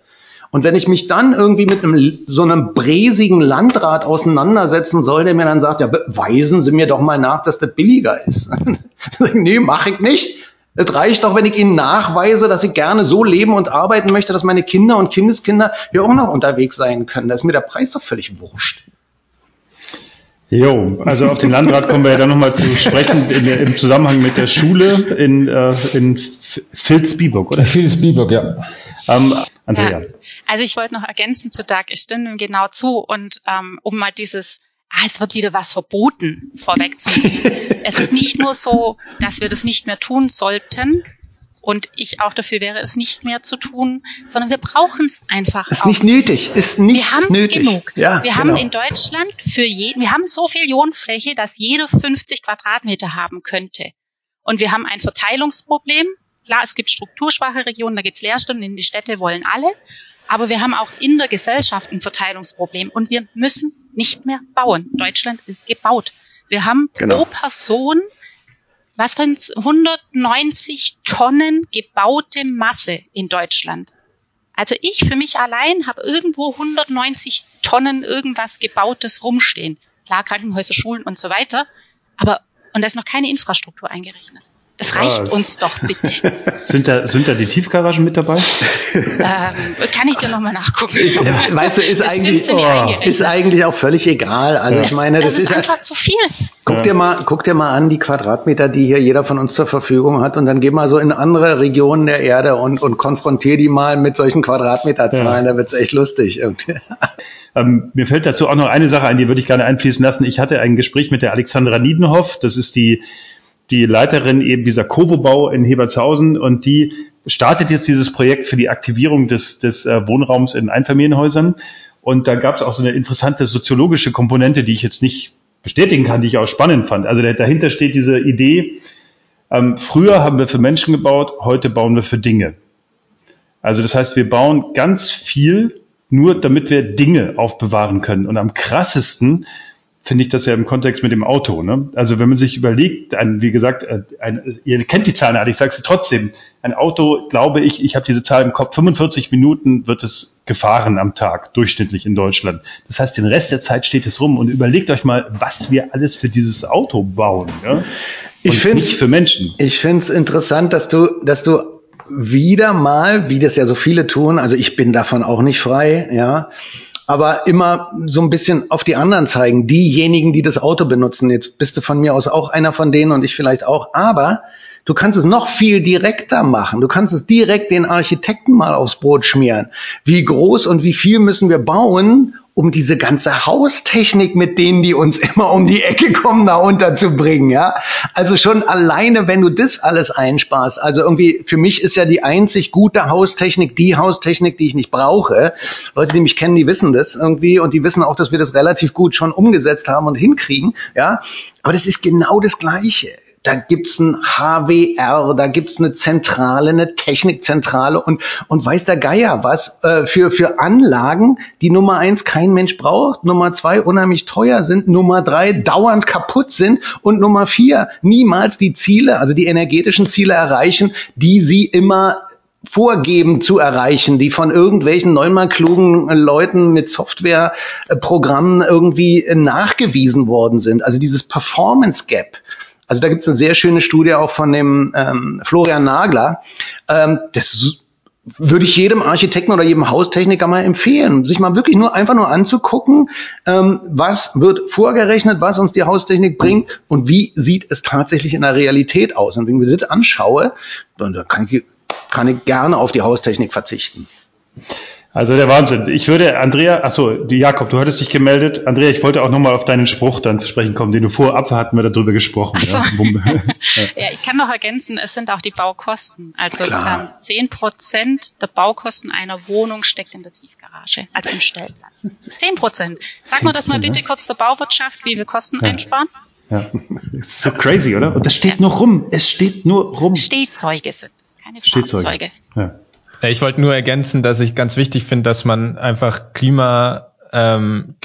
Und wenn ich mich dann irgendwie mit einem, so einem bräsigen Landrat auseinandersetzen soll, der mir dann sagt, ja, beweisen Sie mir doch mal nach, dass das billiger ist. [laughs] nee, mache ich nicht. Es reicht doch, wenn ich Ihnen nachweise, dass ich gerne so leben und arbeiten möchte, dass meine Kinder und Kindeskinder hier auch noch unterwegs sein können. Da ist mir der Preis doch völlig wurscht. Jo, also auf den Landrat kommen wir ja dann nochmal zu sprechen in, im Zusammenhang mit der Schule in, äh, in Vilsbiburg, oder? Vilsbiburg, ja. Ähm, Andrea. Ja. Also ich wollte noch ergänzen zu Doug, ich stimme ihm genau zu und ähm, um mal dieses ah, es wird wieder was verboten vorwegzunehmen. [laughs] es ist nicht nur so, dass wir das nicht mehr tun sollten, und ich auch dafür wäre, es nicht mehr zu tun, sondern wir brauchen es einfach. Ist nicht nötig, ist nicht wir haben nötig. genug. Ja, wir genau. haben in Deutschland für jeden, wir haben so viel Ionenfläche, dass jeder 50 Quadratmeter haben könnte. Und wir haben ein Verteilungsproblem. Klar, es gibt strukturschwache Regionen, da gibt es Lehrstunden, in die Städte wollen alle. Aber wir haben auch in der Gesellschaft ein Verteilungsproblem und wir müssen nicht mehr bauen. Deutschland ist gebaut. Wir haben genau. pro Person was waren's, 190 Tonnen gebaute Masse in Deutschland. Also ich für mich allein habe irgendwo 190 Tonnen irgendwas gebautes rumstehen. Klar, Krankenhäuser, Schulen und so weiter. Aber, und da ist noch keine Infrastruktur eingerechnet. Das reicht Was? uns doch bitte. [laughs] sind, da, sind da die Tiefgaragen mit dabei? Ähm, kann ich dir nochmal nachgucken. Ja, weißt du, ist eigentlich, oh, ist eigentlich auch völlig egal. Also ja. ich meine, das, das ist, ist einfach zu viel. Guck dir mal, guck dir mal an die Quadratmeter, die hier jeder von uns zur Verfügung hat, und dann geh mal so in andere Regionen der Erde und, und konfrontier die mal mit solchen Quadratmeterzahlen. Ja. Da wird's echt lustig. [laughs] Ähm, mir fällt dazu auch noch eine Sache ein, die würde ich gerne einfließen lassen. Ich hatte ein Gespräch mit der Alexandra Niedenhoff. Das ist die die Leiterin eben dieser Kovo-Bau in Hebertshausen und die startet jetzt dieses Projekt für die Aktivierung des, des äh, Wohnraums in Einfamilienhäusern. Und da gab es auch so eine interessante soziologische Komponente, die ich jetzt nicht bestätigen kann, die ich auch spannend fand. Also dahinter steht diese Idee, Ähm, früher haben wir für Menschen gebaut, heute bauen wir für Dinge. Also das heißt, wir bauen ganz viel nur, damit wir Dinge aufbewahren können. Und am krassesten finde ich das ja im Kontext mit dem Auto. Ne? Also wenn man sich überlegt, ein, wie gesagt, äh, ein, ihr kennt die Zahlen alle, ich sage sie trotzdem, ein Auto, glaube ich, ich habe diese Zahl im Kopf, 45 Minuten wird es gefahren am Tag, durchschnittlich in Deutschland. Das heißt, den Rest der Zeit steht es rum und überlegt euch mal, was wir alles für dieses Auto bauen. Ja? ich finde es für Menschen. Ich finde es interessant, dass du, dass du wieder mal, wie das ja so viele tun, also ich bin davon auch nicht frei, ja, aber immer so ein bisschen auf die anderen zeigen. Diejenigen, die das Auto benutzen. Jetzt bist du von mir aus auch einer von denen und ich vielleicht auch. Aber Du kannst es noch viel direkter machen. Du kannst es direkt den Architekten mal aufs Brot schmieren. Wie groß und wie viel müssen wir bauen, um diese ganze Haustechnik, mit denen die uns immer um die Ecke kommen, da unterzubringen, ja. Also schon alleine, wenn du das alles einsparst. Also irgendwie, für mich ist ja die einzig gute Haustechnik die Haustechnik, die ich nicht brauche. Leute, die mich kennen, die wissen das irgendwie und die wissen auch, dass wir das relativ gut schon umgesetzt haben und hinkriegen, ja. Aber das ist genau das Gleiche da gibt's ein HWR, da gibt's eine Zentrale, eine Technikzentrale und, und weiß der Geier was äh, für, für Anlagen, die Nummer eins kein Mensch braucht, Nummer zwei unheimlich teuer sind, Nummer drei dauernd kaputt sind und Nummer vier niemals die Ziele, also die energetischen Ziele erreichen, die sie immer vorgeben zu erreichen, die von irgendwelchen neunmal klugen Leuten mit Softwareprogrammen irgendwie nachgewiesen worden sind. Also dieses Performance Gap, also da gibt es eine sehr schöne Studie auch von dem ähm, Florian Nagler. Ähm, das würde ich jedem Architekten oder jedem Haustechniker mal empfehlen, sich mal wirklich nur einfach nur anzugucken, ähm, was wird vorgerechnet, was uns die Haustechnik bringt und wie sieht es tatsächlich in der Realität aus. Und wenn ich mir das anschaue, dann kann ich, kann ich gerne auf die Haustechnik verzichten. Also der Wahnsinn. Ich würde, Andrea, achso, die Jakob, du hattest dich gemeldet. Andrea, ich wollte auch nochmal auf deinen Spruch dann zu sprechen kommen, den du vorab hatten wir darüber gesprochen. So. [laughs] Ja. ja. ich kann noch ergänzen, es sind auch die Baukosten. Also ähm, zehn Prozent der Baukosten einer Wohnung steckt in der Tiefgarage, also im Stellplatz. Zehn Prozent. Sag mal das mal bitte kurz der Bauwirtschaft, wie wir Kosten ja. einsparen. Ja, das [laughs] ist so crazy, oder? Und das steht nur rum. Es steht nur rum. Stehzeuge sind das, keine Stehzeuge. Fahrzeuge. Ja. Ich wollte nur ergänzen, dass ich ganz wichtig finde, dass man einfach Klima ähm,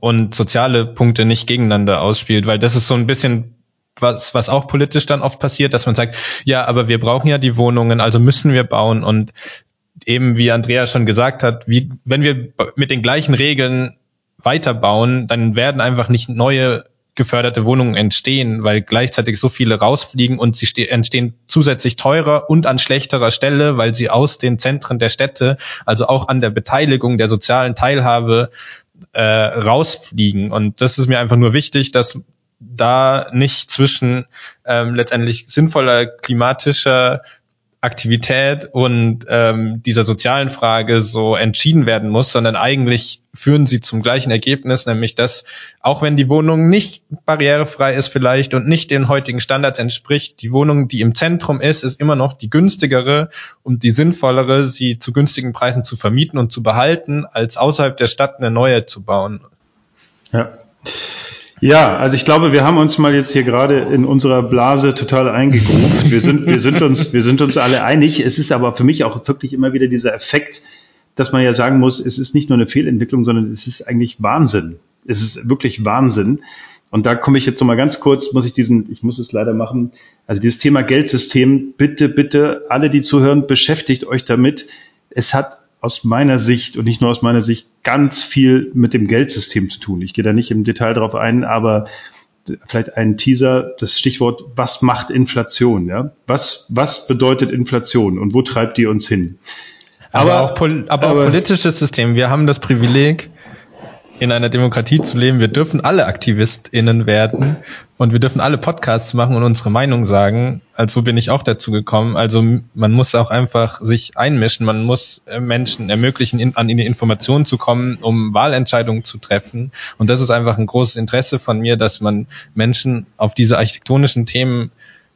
und soziale Punkte nicht gegeneinander ausspielt, weil das ist so ein bisschen was, was auch politisch dann oft passiert, dass man sagt, ja, aber wir brauchen ja die Wohnungen, also müssen wir bauen. Und eben wie Andrea schon gesagt hat, wie, wenn wir mit den gleichen Regeln weiterbauen, dann werden einfach nicht neue geförderte Wohnungen entstehen, weil gleichzeitig so viele rausfliegen und sie entstehen zusätzlich teurer und an schlechterer Stelle, weil sie aus den Zentren der Städte, also auch an der Beteiligung der sozialen Teilhabe äh, rausfliegen. Und das ist mir einfach nur wichtig, dass da nicht zwischen ähm, letztendlich sinnvoller klimatischer Aktivität und ähm, dieser sozialen Frage so entschieden werden muss, sondern eigentlich führen sie zum gleichen Ergebnis, nämlich dass auch wenn die Wohnung nicht barrierefrei ist vielleicht und nicht den heutigen Standards entspricht, die Wohnung, die im Zentrum ist, ist immer noch die günstigere und die sinnvollere, sie zu günstigen Preisen zu vermieten und zu behalten, als außerhalb der Stadt eine neue zu bauen. Ja. Ja, also ich glaube, wir haben uns mal jetzt hier gerade in unserer Blase total eingegruft. Wir sind, wir sind uns, wir sind uns alle einig. Es ist aber für mich auch wirklich immer wieder dieser Effekt, dass man ja sagen muss, es ist nicht nur eine Fehlentwicklung, sondern es ist eigentlich Wahnsinn. Es ist wirklich Wahnsinn. Und da komme ich jetzt noch mal ganz kurz, muss ich diesen, ich muss es leider machen, also dieses Thema Geldsystem, bitte, bitte, alle, die zuhören, beschäftigt euch damit. Es hat aus meiner Sicht und nicht nur aus meiner Sicht ganz viel mit dem Geldsystem zu tun. Ich gehe da nicht im Detail darauf ein, aber vielleicht ein Teaser, das Stichwort, was macht Inflation? Ja? Was, was bedeutet Inflation und wo treibt die uns hin? Aber, aber, auch, pol aber, aber auch politisches System. Wir haben das Privileg, in einer Demokratie zu leben. Wir dürfen alle AktivistInnen werden und wir dürfen alle Podcasts machen und unsere Meinung sagen. Also bin ich auch dazu gekommen. Also man muss auch einfach sich einmischen. Man muss äh, Menschen ermöglichen, in, an die Informationen zu kommen, um Wahlentscheidungen zu treffen. Und das ist einfach ein großes Interesse von mir, dass man Menschen auf diese architektonischen Themen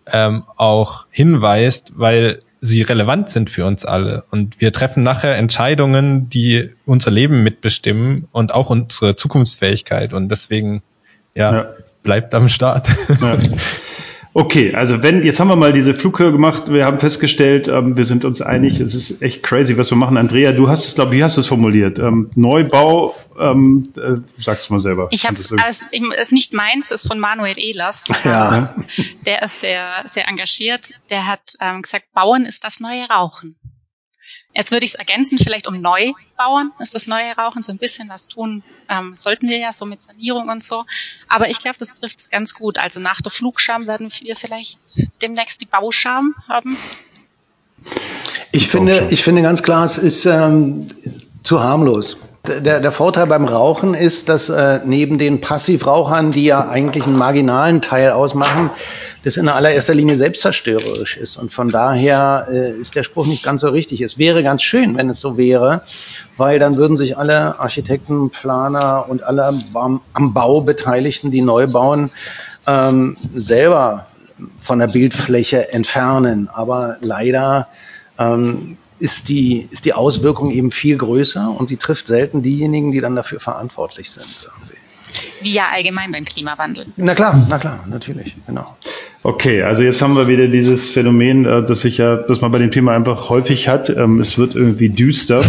ähm, auch hinweist, weil sie relevant sind für uns alle. Und wir treffen nachher Entscheidungen, die unser Leben mitbestimmen und auch unsere Zukunftsfähigkeit. Und deswegen, ja, ja. bleibt am Start. Ja. [laughs] Okay, also wenn, jetzt haben wir mal diese Flughöhe gemacht, wir haben festgestellt, ähm, wir sind uns einig, es ist echt crazy, was wir machen. Andrea, du hast es, glaube wie hast du es formuliert? Ähm, Neubau, ähm, äh, sag's mal selber. Ich habe es, also, ist nicht meins, ist von Manuel Ehlers. [laughs] Ja. Der ist sehr, sehr engagiert. Der hat ähm, gesagt, Bauen ist das neue Rauchen. Jetzt würde ich es ergänzen, vielleicht um Neubauern ist das neue Rauchen, so ein bisschen was tun ähm, sollten wir ja, so mit Sanierung und so. Aber ich glaube, das trifft es ganz gut. Also nach der Flugscham werden wir vielleicht demnächst die Bauscham haben. Ich finde, ich finde ganz klar, es ist ähm, zu harmlos. Der, der Vorteil beim Rauchen ist, dass äh, neben den Passivrauchern, die ja eigentlich einen marginalen Teil ausmachen, das in allererster Linie selbstzerstörerisch ist. Und von daher äh, ist der Spruch nicht ganz so richtig. Es wäre ganz schön, wenn es so wäre, weil dann würden sich alle Architekten, Planer und alle am, Bau Beteiligten, die neu bauen, ähm, selber von der Bildfläche entfernen. Aber leider ähm, ist die, ist die Auswirkung eben viel größer und sie trifft selten diejenigen, die dann dafür verantwortlich sind. Irgendwie. Wie ja allgemein beim Klimawandel. Na klar, na klar, natürlich, genau. Okay, also jetzt haben wir wieder dieses Phänomen, äh, das sich ja, das man bei dem Thema einfach häufig hat. Ähm, es wird irgendwie düster.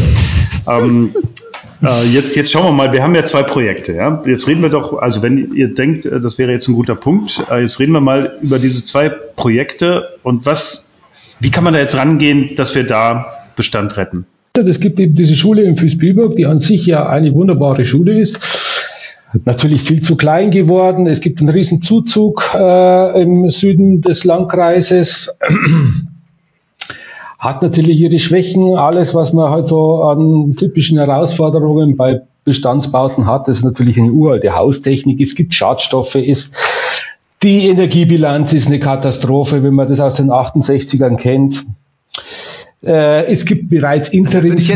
ähm, [laughs] äh, jetzt, jetzt schauen wir mal, wir haben ja zwei Projekte. Ja? Jetzt reden wir doch, also wenn ihr denkt, äh, das wäre jetzt ein guter Punkt, jetzt reden wir mal über diese zwei Projekte und was, wie kann man da jetzt rangehen, dass wir da Bestand retten? Es gibt eben diese Schule in Füßbiburg, die an sich ja eine wunderbare Schule ist natürlich viel zu klein geworden. Es gibt einen riesen Zuzug äh, im Süden des Landkreises. [clears throat] Hat natürlich ihre Schwächen. Alles, was man halt so an typischen Herausforderungen bei Bestandsbauten hat, ist natürlich eine uralte Haustechnik. Es gibt Schadstoffe, ist die Energiebilanz ist eine Katastrophe, wenn man das aus den 68ern kennt. Äh, es gibt bereits Interims.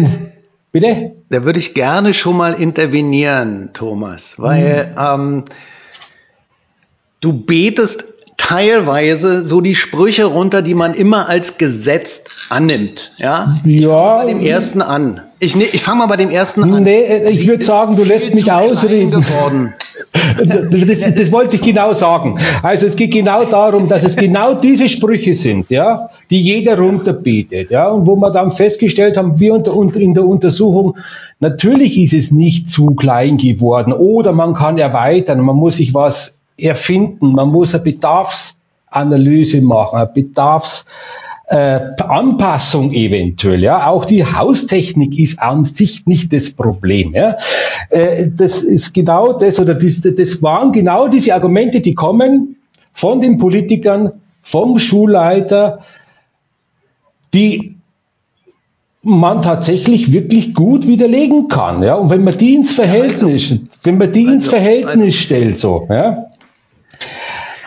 Bitte? Da würde ich gerne schon mal intervenieren, Thomas, weil mhm. ähm, du betest teilweise so die Sprüche runter, die man immer als gesetzt annimmt. Ja. Ja. Bei dem ersten an. Ich, ne, ich fange mal bei dem ersten an. Nee, ich würde sagen, du lässt mich ausreden. [laughs] Das, das wollte ich genau sagen. Also es geht genau darum, dass es genau diese Sprüche sind, ja, die jeder runterbetet, ja, und wo wir dann festgestellt haben, wir unter, in der Untersuchung, natürlich ist es nicht zu klein geworden oder man kann erweitern, man muss sich was erfinden, man muss eine Bedarfsanalyse machen, eine Bedarfs äh, Anpassung eventuell. Ja, auch die Haustechnik ist an sich nicht das Problem. Ja, äh, das ist genau das oder das, das waren genau diese Argumente, die kommen von den Politikern, vom Schulleiter, die man tatsächlich wirklich gut widerlegen kann. Ja, und wenn man die ins Verhältnis, also, wenn man die ins also, Verhältnis also, stellt, so, ja.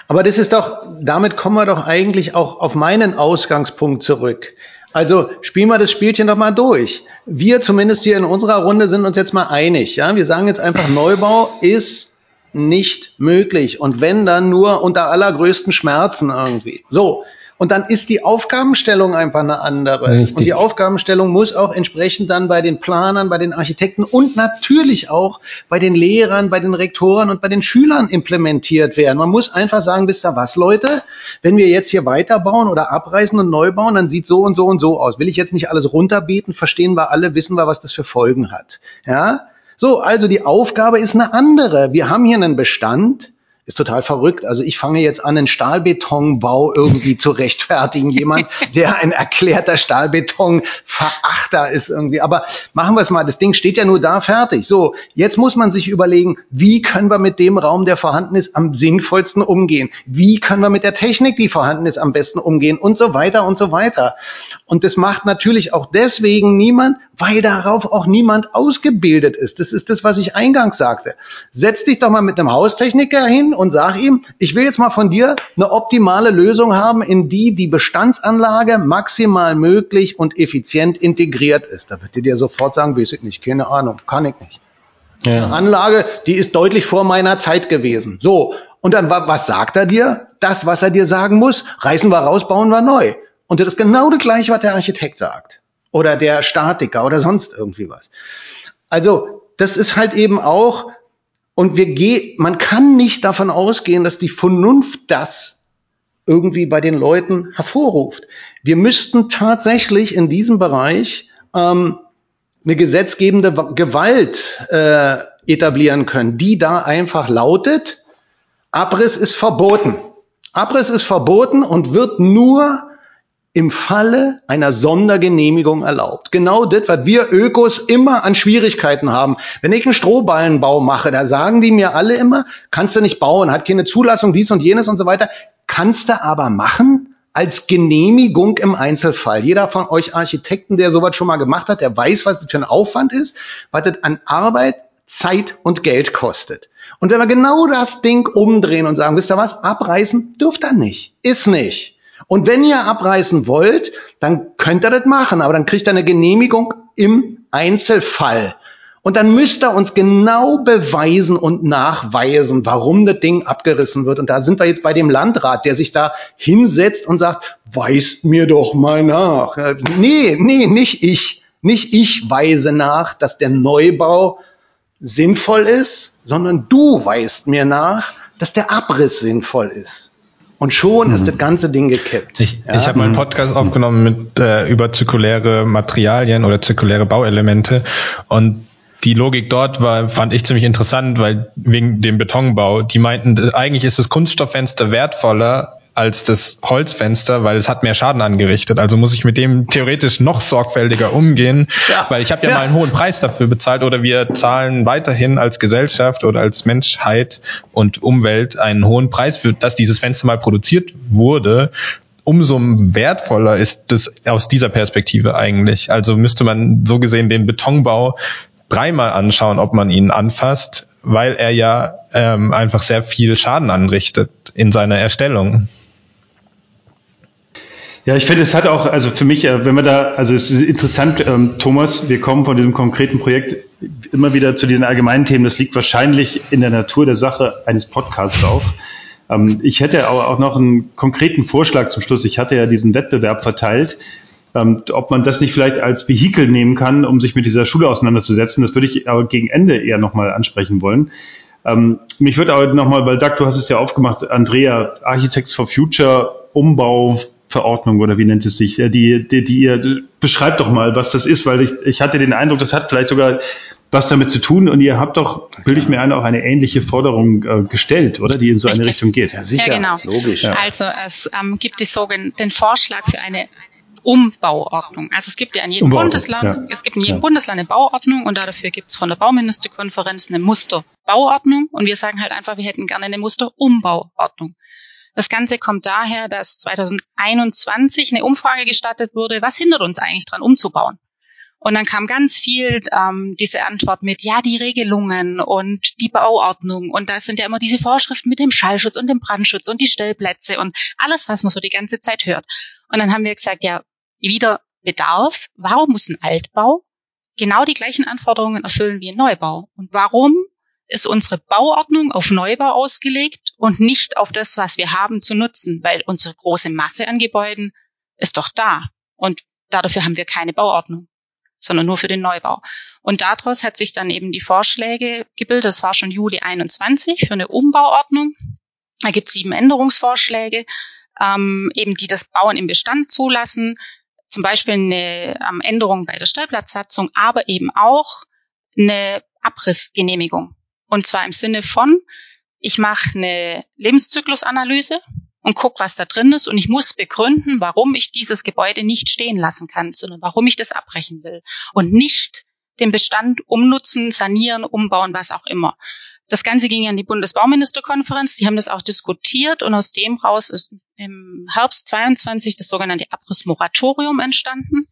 Aber das ist doch, damit kommen wir doch eigentlich auch auf meinen Ausgangspunkt zurück. Also spielen wir das Spielchen doch mal durch. Wir zumindest hier in unserer Runde sind uns jetzt mal einig. Ja? Wir sagen jetzt einfach, Neubau ist nicht möglich. Und wenn dann nur unter allergrößten Schmerzen irgendwie. So, und dann ist die Aufgabenstellung einfach eine andere. Richtig. Und die Aufgabenstellung muss auch entsprechend dann bei den Planern, bei den Architekten und natürlich auch bei den Lehrern, bei den Rektoren und bei den Schülern implementiert werden. Man muss einfach sagen, wisst ihr was, Leute, wenn wir jetzt hier weiterbauen oder abreißen und neu bauen, dann sieht so und so und so aus. Will ich jetzt nicht alles runterbeten, verstehen wir alle, wissen wir, was das für Folgen hat. Ja? So, also die Aufgabe ist eine andere. Wir haben hier einen Bestand, ist total verrückt. Also ich fange jetzt an, einen Stahlbetonbau irgendwie zu rechtfertigen. Jemand, [laughs] der ein erklärter Stahlbetonverachter ist irgendwie. Aber machen wir es mal. Das Ding steht ja nur da fertig. So, jetzt muss man sich überlegen, wie können wir mit dem Raum, der vorhanden ist, am sinnvollsten umgehen? Wie können wir mit der Technik, die vorhanden ist, am besten umgehen? Und so weiter und so weiter. Und das macht natürlich auch deswegen niemand, weil darauf auch niemand ausgebildet ist. Das ist das, was ich eingangs sagte. Setz dich doch mal mit einem Haustechniker hin und sag ihm, ich will jetzt mal von dir eine optimale Lösung haben, in die die Bestandsanlage maximal möglich und effizient integriert ist. Da wird dir sofort sagen, weiß ich nicht, keine Ahnung, kann ich nicht. Ja. Eine Anlage, die ist deutlich vor meiner Zeit gewesen. So. Und dann, was sagt er dir? Das, was er dir sagen muss, reißen wir raus, bauen wir neu. Und das ist genau das gleiche, was der Architekt sagt oder der Statiker oder sonst irgendwie was. Also das ist halt eben auch, und wir gehen, man kann nicht davon ausgehen, dass die Vernunft das irgendwie bei den Leuten hervorruft. Wir müssten tatsächlich in diesem Bereich ähm, eine gesetzgebende Gewalt äh, etablieren können, die da einfach lautet, Abriss ist verboten. Abriss ist verboten und wird nur im Falle einer Sondergenehmigung erlaubt. Genau das, was wir Ökos immer an Schwierigkeiten haben. Wenn ich einen Strohballenbau mache, da sagen die mir alle immer, kannst du nicht bauen, hat keine Zulassung, dies und jenes und so weiter. Kannst du aber machen als Genehmigung im Einzelfall. Jeder von euch Architekten, der sowas schon mal gemacht hat, der weiß, was das für ein Aufwand ist, was das an Arbeit, Zeit und Geld kostet. Und wenn wir genau das Ding umdrehen und sagen, wisst ihr was, abreißen dürft ihr nicht. Ist nicht. Und wenn ihr abreißen wollt, dann könnt ihr das machen, aber dann kriegt ihr eine Genehmigung im Einzelfall. Und dann müsst ihr uns genau beweisen und nachweisen, warum das Ding abgerissen wird. Und da sind wir jetzt bei dem Landrat, der sich da hinsetzt und sagt, weist mir doch mal nach. Nee, nee, nicht ich. Nicht ich weise nach, dass der Neubau sinnvoll ist, sondern du weist mir nach, dass der Abriss sinnvoll ist. Und schon mhm. ist das ganze Ding gekippt. Ich, ja? ich habe mal einen Podcast aufgenommen mit äh, über zirkuläre Materialien oder zirkuläre Bauelemente und die Logik dort war, fand ich ziemlich interessant, weil wegen dem Betonbau, die meinten, eigentlich ist das Kunststofffenster wertvoller als das Holzfenster, weil es hat mehr Schaden angerichtet. Also muss ich mit dem theoretisch noch sorgfältiger umgehen, ja. weil ich habe ja, ja, mal einen hohen Preis dafür bezahlt oder wir zahlen weiterhin als Gesellschaft oder als Menschheit und Umwelt einen hohen Preis für, dass dieses Fenster mal produziert wurde. Umso wertvoller ist das aus dieser Perspektive eigentlich. Also müsste man so gesehen den Betonbau dreimal anschauen, ob man ihn anfasst, weil er ja ähm, einfach sehr viel Schaden anrichtet in seiner Erstellung. Ja, ich finde, es hat auch, also für mich, äh, wenn wir da, also es ist interessant, ähm, Thomas, wir kommen von diesem konkreten Projekt immer wieder zu den allgemeinen Themen. Das liegt wahrscheinlich in der Natur der Sache eines Podcasts auf. Ähm, ich hätte auch, auch noch einen konkreten Vorschlag zum Schluss. Ich hatte ja diesen Wettbewerb verteilt ähm, ob man das nicht vielleicht als Vehikel nehmen kann, um sich mit dieser Schule auseinanderzusetzen. Das würde ich aber gegen Ende eher nochmal ansprechen wollen. Ähm, mich würde aber nochmal, weil Doug, du hast es ja aufgemacht, Andrea, Architects for Future, Umbauverordnung oder wie nennt es sich, äh, die, die, die ihr, beschreibt doch mal, was das ist, weil ich, ich hatte den Eindruck, das hat vielleicht sogar was damit zu tun und ihr habt doch, bilde ich mir ein, auch eine ähnliche Forderung äh, gestellt, oder? Die in so Richtig. eine Richtung geht. Ja, sicher. Ja, genau. Logisch. Ja. Also es ähm, gibt die sogenannten, den Vorschlag für eine Umbauordnung. Also es gibt ja in jedem Bundesland, ja. es gibt in jedem ja. Bundesland eine Bauordnung und dafür gibt es von der Bauministerkonferenz eine Musterbauordnung und wir sagen halt einfach, wir hätten gerne eine Musterumbauordnung. Das Ganze kommt daher, dass 2021 eine Umfrage gestattet wurde, was hindert uns eigentlich dran umzubauen? Und dann kam ganz viel ähm, diese Antwort mit, ja, die Regelungen und die Bauordnung und da sind ja immer diese Vorschriften mit dem Schallschutz und dem Brandschutz und die Stellplätze und alles, was man so die ganze Zeit hört. Und dann haben wir gesagt, ja, wieder Bedarf. Warum muss ein Altbau genau die gleichen Anforderungen erfüllen wie ein Neubau? Und warum ist unsere Bauordnung auf Neubau ausgelegt und nicht auf das, was wir haben zu nutzen? Weil unsere große Masse an Gebäuden ist doch da. Und dafür haben wir keine Bauordnung sondern nur für den Neubau. Und daraus hat sich dann eben die Vorschläge gebildet. Das war schon Juli 21 für eine Umbauordnung. Da gibt es sieben Änderungsvorschläge, ähm, eben die das Bauen im Bestand zulassen. Zum Beispiel eine ähm, Änderung bei der Stellplatzsatzung, aber eben auch eine Abrissgenehmigung. Und zwar im Sinne von, ich mache eine Lebenszyklusanalyse und guck, was da drin ist. Und ich muss begründen, warum ich dieses Gebäude nicht stehen lassen kann, sondern warum ich das abbrechen will. Und nicht den Bestand umnutzen, sanieren, umbauen, was auch immer. Das Ganze ging an die Bundesbauministerkonferenz, die haben das auch diskutiert und aus dem raus ist im Herbst 22 das sogenannte Abrissmoratorium entstanden.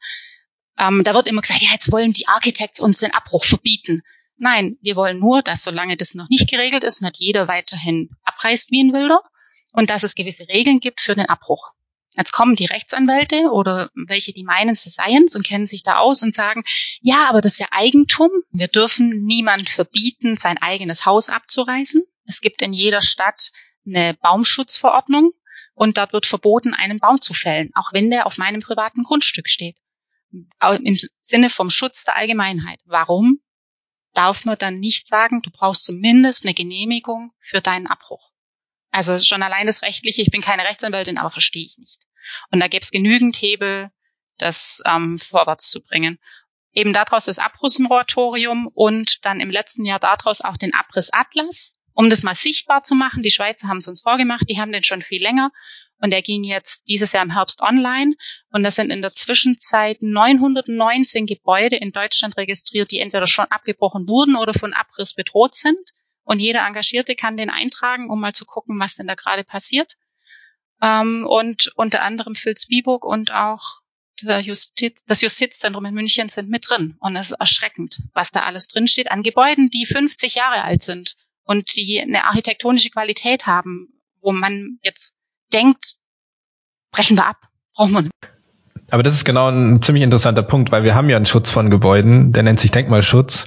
Ähm, da wird immer gesagt, ja, jetzt wollen die Architects uns den Abbruch verbieten. Nein, wir wollen nur, dass solange das noch nicht geregelt ist, nicht jeder weiterhin abreißt wie ein Wilder und dass es gewisse Regeln gibt für den Abbruch. Jetzt kommen die Rechtsanwälte oder welche, die meinen, sie seien und kennen sich da aus und sagen, ja, aber das ist ja Eigentum. Wir dürfen niemand verbieten, sein eigenes Haus abzureißen. Es gibt in jeder Stadt eine Baumschutzverordnung und dort wird verboten, einen Baum zu fällen, auch wenn der auf meinem privaten Grundstück steht. Im Sinne vom Schutz der Allgemeinheit. Warum darf man dann nicht sagen, du brauchst zumindest eine Genehmigung für deinen Abbruch? Also schon allein das Rechtliche, ich bin keine Rechtsanwältin, aber verstehe ich nicht. Und da gäbe es genügend Hebel, das ähm, vorwärts zu bringen. Eben daraus das Abrissmoratorium und dann im letzten Jahr daraus auch den Abrissatlas, um das mal sichtbar zu machen. Die Schweizer haben es uns vorgemacht, die haben den schon viel länger und der ging jetzt dieses Jahr im Herbst online und das sind in der Zwischenzeit 919 Gebäude in Deutschland registriert, die entweder schon abgebrochen wurden oder von Abriss bedroht sind. Und jeder Engagierte kann den eintragen, um mal zu gucken, was denn da gerade passiert. Ähm, und unter anderem Vilsbiburg und auch Justiz, das Justizzentrum in München sind mit drin. Und es ist erschreckend, was da alles drinsteht an Gebäuden, die 50 Jahre alt sind und die eine architektonische Qualität haben, wo man jetzt denkt, brechen wir ab, brauchen wir nicht. Aber das ist genau ein ziemlich interessanter Punkt, weil wir haben ja einen Schutz von Gebäuden, der nennt sich Denkmalschutz,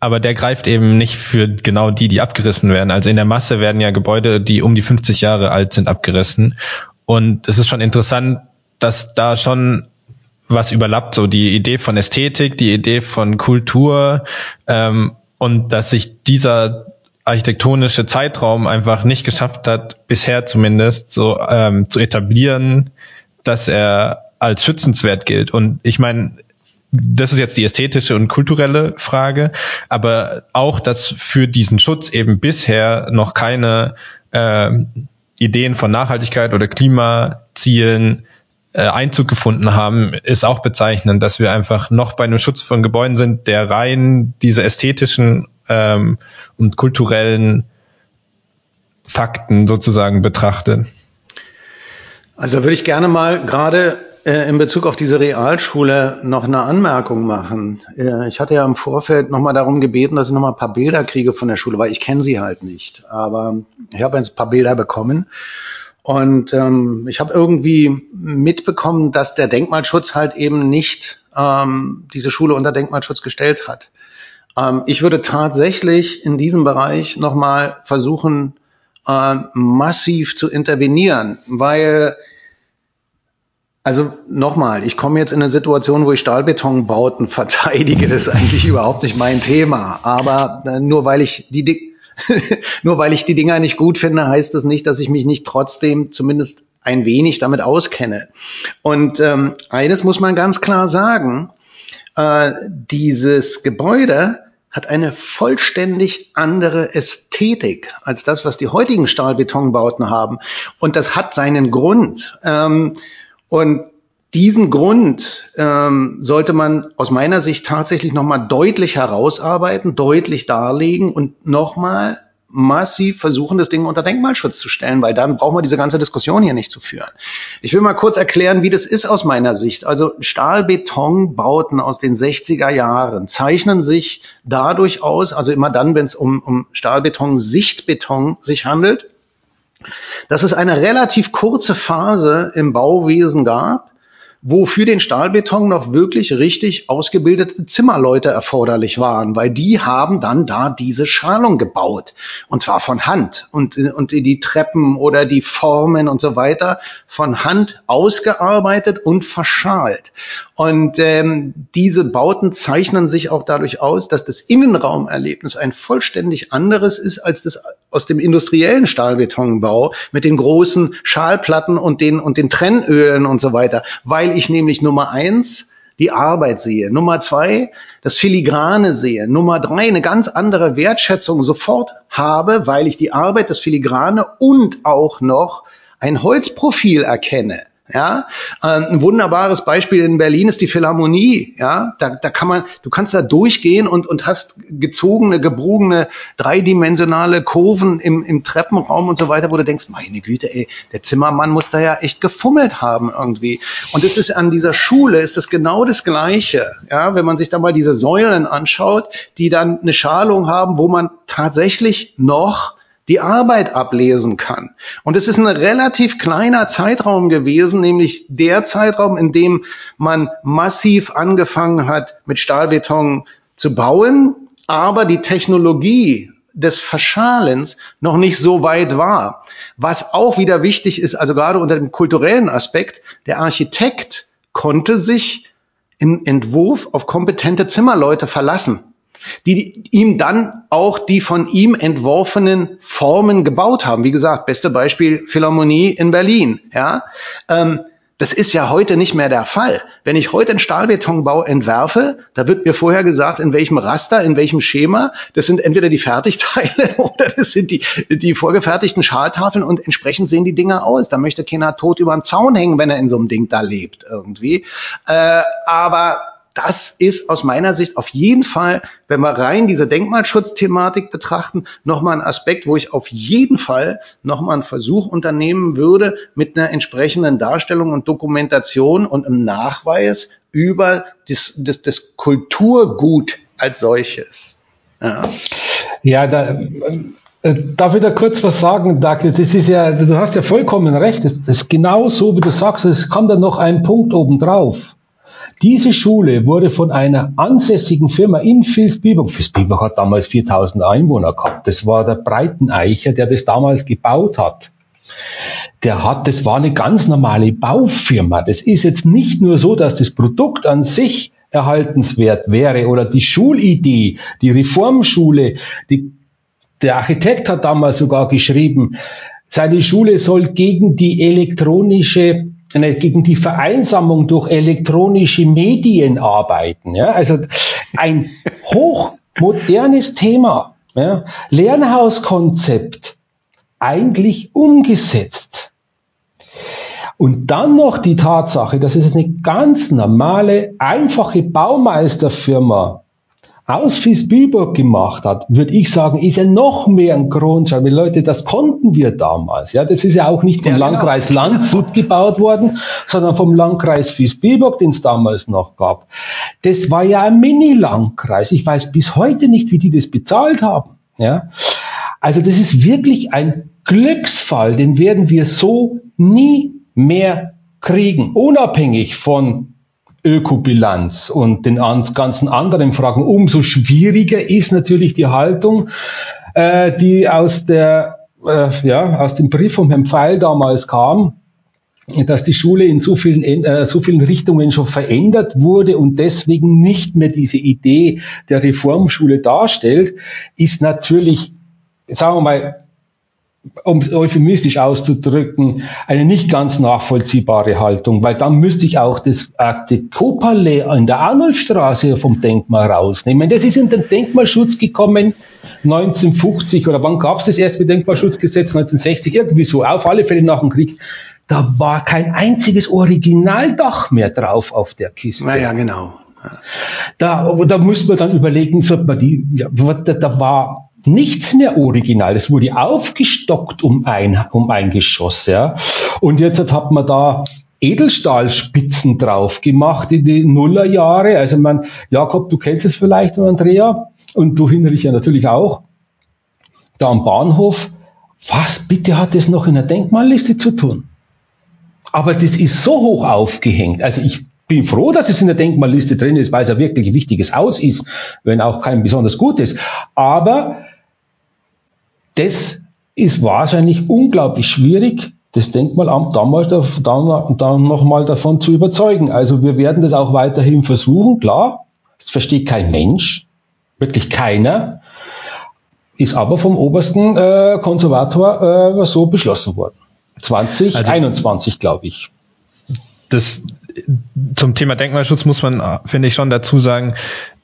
aber der greift eben nicht für genau die, die abgerissen werden. Also in der Masse werden ja Gebäude, die um die 50 Jahre alt sind, abgerissen. Und es ist schon interessant, dass da schon was überlappt, so die Idee von Ästhetik, die Idee von Kultur ähm, und dass sich dieser architektonische Zeitraum einfach nicht geschafft hat, bisher zumindest so ähm, zu etablieren, dass er als schützenswert gilt. Und ich meine, das ist jetzt die ästhetische und kulturelle Frage, aber auch, dass für diesen Schutz eben bisher noch keine äh, Ideen von Nachhaltigkeit oder Klimazielen äh, Einzug gefunden haben, ist auch bezeichnend, dass wir einfach noch bei einem Schutz von Gebäuden sind, der rein diese ästhetischen ähm, und kulturellen Fakten sozusagen betrachtet. Also würde ich gerne mal gerade äh, in Bezug auf diese Realschule noch eine Anmerkung machen. Äh, ich hatte ja im Vorfeld nochmal darum gebeten, dass ich nochmal ein paar Bilder kriege von der Schule, weil ich kenne sie halt nicht. Aber ich habe ein paar Bilder bekommen. Und ähm, ich habe irgendwie mitbekommen, dass der Denkmalschutz halt eben nicht ähm, diese Schule unter Denkmalschutz gestellt hat. Ähm, ich würde tatsächlich in diesem Bereich nochmal versuchen, äh, massiv zu intervenieren, weil also nochmal, ich komme jetzt in eine Situation, wo ich Stahlbetonbauten [laughs] verteidige. Das ist eigentlich überhaupt nicht mein Thema. Aber äh, nur weil ich die [laughs] Nur weil ich die Dinger nicht gut finde, heißt das nicht, dass ich mich nicht trotzdem zumindest ein wenig damit auskenne. Und ähm, eines muss man ganz klar sagen, äh, dieses Gebäude hat eine vollständig andere Ästhetik als das, was die heutigen Stahlbetonbauten haben. Und das hat seinen Grund. Ähm, und diesen Grund ähm, sollte man aus meiner Sicht tatsächlich nochmal deutlich herausarbeiten, deutlich darlegen und nochmal massiv versuchen, das Ding unter Denkmalschutz zu stellen, weil dann brauchen wir diese ganze Diskussion hier nicht zu führen. Ich will mal kurz erklären, wie das ist aus meiner Sicht. Also Stahlbetonbauten aus den 60er Jahren zeichnen sich dadurch aus, also immer dann, wenn es um, um Stahlbeton, Sichtbeton sich handelt, dass es eine relativ kurze Phase im Bauwesen gab, wo für den Stahlbeton noch wirklich richtig ausgebildete Zimmerleute erforderlich waren, weil die haben dann da diese Schalung gebaut. Und zwar von Hand. Und, und die Treppen oder die Formen und so weiter von Hand ausgearbeitet und verschalt. Und ähm, diese Bauten zeichnen sich auch dadurch aus, dass das Innenraumerlebnis ein vollständig anderes ist als das aus dem industriellen Stahlbetonbau mit den großen Schalplatten und den und den Trennölen und so weiter, weil ich nämlich Nummer eins die Arbeit sehe. Nummer zwei, das Filigrane sehe. Nummer drei, eine ganz andere Wertschätzung sofort habe, weil ich die Arbeit, das Filigrane und auch noch ein Holzprofil erkenne. Ja, ähm, ein wunderbares Beispiel in Berlin ist die Philharmonie. Ja, da, da kann man, du kannst da durchgehen und, und hast gezogene, gebrugene, dreidimensionale Kurven im, im Treppenraum und so weiter, wo du denkst, meine Güte, ey, der Zimmermann muss da ja echt gefummelt haben irgendwie. Und es ist an dieser Schule, ist das genau das Gleiche. Ja, wenn man sich da mal diese Säulen anschaut, die dann eine Schalung haben, wo man tatsächlich noch die Arbeit ablesen kann. Und es ist ein relativ kleiner Zeitraum gewesen, nämlich der Zeitraum, in dem man massiv angefangen hat, mit Stahlbeton zu bauen, aber die Technologie des Verschalens noch nicht so weit war. Was auch wieder wichtig ist, also gerade unter dem kulturellen Aspekt, der Architekt konnte sich im Entwurf auf kompetente Zimmerleute verlassen. Die ihm dann auch die von ihm entworfenen Formen gebaut haben. Wie gesagt, beste Beispiel Philharmonie in Berlin. Ja, ähm, das ist ja heute nicht mehr der Fall. Wenn ich heute einen Stahlbetonbau entwerfe, da wird mir vorher gesagt, in welchem Raster, in welchem Schema. Das sind entweder die Fertigteile [laughs] oder das sind die, die vorgefertigten Schaltafeln und entsprechend sehen die Dinger aus. Da möchte keiner tot über den Zaun hängen, wenn er in so einem Ding da lebt irgendwie. Äh, aber das ist aus meiner Sicht auf jeden Fall, wenn wir rein diese Denkmalschutzthematik betrachten, nochmal ein Aspekt, wo ich auf jeden Fall nochmal einen Versuch unternehmen würde, mit einer entsprechenden Darstellung und Dokumentation und einem Nachweis über das, das, das Kulturgut als solches. Ja, ja da, äh, Darf ich da kurz was sagen, Douglas? Das ist ja, du hast ja vollkommen recht. Das, ist genau so, wie du sagst. Es kommt dann noch ein Punkt oben drauf. Diese Schule wurde von einer ansässigen Firma in Vilsbiburg, Vilsbiburg hat damals 4000 Einwohner gehabt, das war der Breiteneicher, der das damals gebaut hat. Der hat, das war eine ganz normale Baufirma. Das ist jetzt nicht nur so, dass das Produkt an sich erhaltenswert wäre oder die Schulidee, die Reformschule, die, der Architekt hat damals sogar geschrieben, seine Schule soll gegen die elektronische gegen die Vereinsamung durch elektronische Medien arbeiten. Ja? Also ein [laughs] hochmodernes Thema, ja? Lernhauskonzept, eigentlich umgesetzt. Und dann noch die Tatsache, dass es eine ganz normale, einfache Baumeisterfirma aus Fiesbiburg gemacht hat, würde ich sagen, ist ja noch mehr ein Kronschein. Weil Leute, das konnten wir damals. Ja, das ist ja auch nicht vom ja, genau. Landkreis Landshut gebaut worden, sondern vom Landkreis Fiesbiburg, den es damals noch gab. Das war ja ein Mini-Landkreis. Ich weiß bis heute nicht, wie die das bezahlt haben. Ja, also das ist wirklich ein Glücksfall, den werden wir so nie mehr kriegen, unabhängig von Ökobilanz und den ganzen anderen Fragen. Umso schwieriger ist natürlich die Haltung, äh, die aus der äh, ja, aus dem Brief vom Herrn Pfeil damals kam, dass die Schule in so vielen, äh, so vielen Richtungen schon verändert wurde und deswegen nicht mehr diese Idee der Reformschule darstellt, ist natürlich, sagen wir mal, um es euphemistisch auszudrücken, eine nicht ganz nachvollziehbare Haltung, weil dann müsste ich auch das Akte Kopale an der Arnulfstraße vom Denkmal rausnehmen. Das ist in den Denkmalschutz gekommen 1950 oder wann gab es das erste Denkmalschutzgesetz? 1960, irgendwie so, auf alle Fälle nach dem Krieg. Da war kein einziges Originaldach mehr drauf auf der Kiste. Naja, genau. Da, da muss man dann überlegen, sollte man die, ja, da war nichts mehr original. Es wurde aufgestockt um ein, um ein Geschoss, ja. Und jetzt hat man da Edelstahlspitzen drauf gemacht in die Nullerjahre. Also man, Jakob, du kennst es vielleicht, Andrea, und du Hinrich ja natürlich auch. Da am Bahnhof. Was bitte hat das noch in der Denkmalliste zu tun? Aber das ist so hoch aufgehängt. Also ich bin froh, dass es in der Denkmalliste drin ist, weil es ja wirklich ein wichtiges Haus ist, wenn auch kein besonders gutes. Aber das ist wahrscheinlich unglaublich schwierig, das Denkmalamt damals dann, dann nochmal davon zu überzeugen. Also wir werden das auch weiterhin versuchen, klar, das versteht kein Mensch, wirklich keiner, ist aber vom obersten äh, Konservator äh, so beschlossen worden. 2021, also, glaube ich. Das zum Thema Denkmalschutz muss man, finde ich, schon dazu sagen,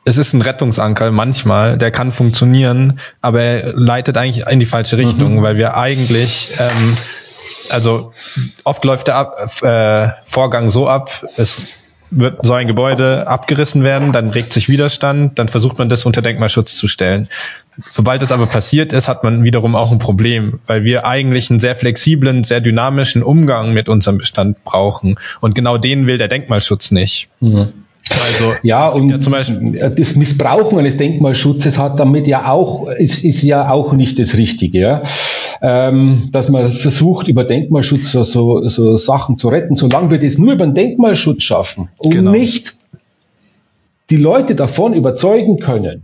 es ist ein Rettungsanker manchmal, der kann funktionieren, aber er leitet eigentlich in die falsche Richtung, mhm. weil wir eigentlich, ähm, also oft läuft der ab, äh, Vorgang so ab, es wird so ein Gebäude abgerissen werden, dann regt sich Widerstand, dann versucht man das unter Denkmalschutz zu stellen. Sobald das aber passiert ist, hat man wiederum auch ein Problem, weil wir eigentlich einen sehr flexiblen, sehr dynamischen Umgang mit unserem Bestand brauchen. Und genau den will der Denkmalschutz nicht. Mhm. Also, ja, und ja zum Beispiel das Missbrauchen eines Denkmalschutzes hat damit ja auch, ist, ist ja auch nicht das Richtige, ja? ähm, dass man versucht, über Denkmalschutz so, so, so Sachen zu retten. Solange wir das nur über den Denkmalschutz schaffen und genau. nicht die Leute davon überzeugen können,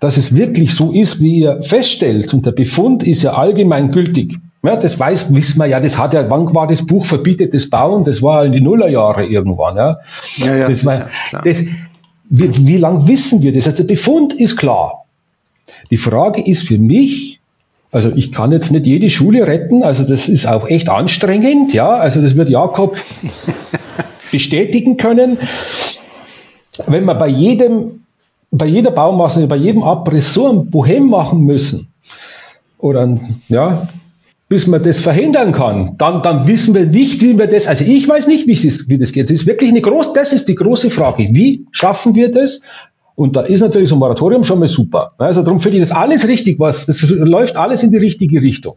dass es wirklich so ist, wie ihr feststellt, und der Befund ist ja allgemein gültig, ja, das weiß, wissen wir ja, das hat ja, wann war das Buch Verbietet das Bauen? Das war in die Nullerjahre irgendwann, ja. ja, ja das war, ja, das, wie, wie lang wissen wir das? Also der Befund ist klar. Die Frage ist für mich, also ich kann jetzt nicht jede Schule retten, also das ist auch echt anstrengend, ja, also das wird Jakob [laughs] bestätigen können. Wenn wir bei jedem, bei jeder Baumaßnahme, bei jedem Abriss so ein Bohem machen müssen, oder ja, bis man das verhindern kann, dann, dann wissen wir nicht, wie wir das, also ich weiß nicht, wie das, wie das geht. Das ist wirklich eine große, das ist die große Frage. Wie schaffen wir das? Und da ist natürlich so ein Moratorium schon mal super. Also darum finde ich das alles richtig, was, das läuft alles in die richtige Richtung.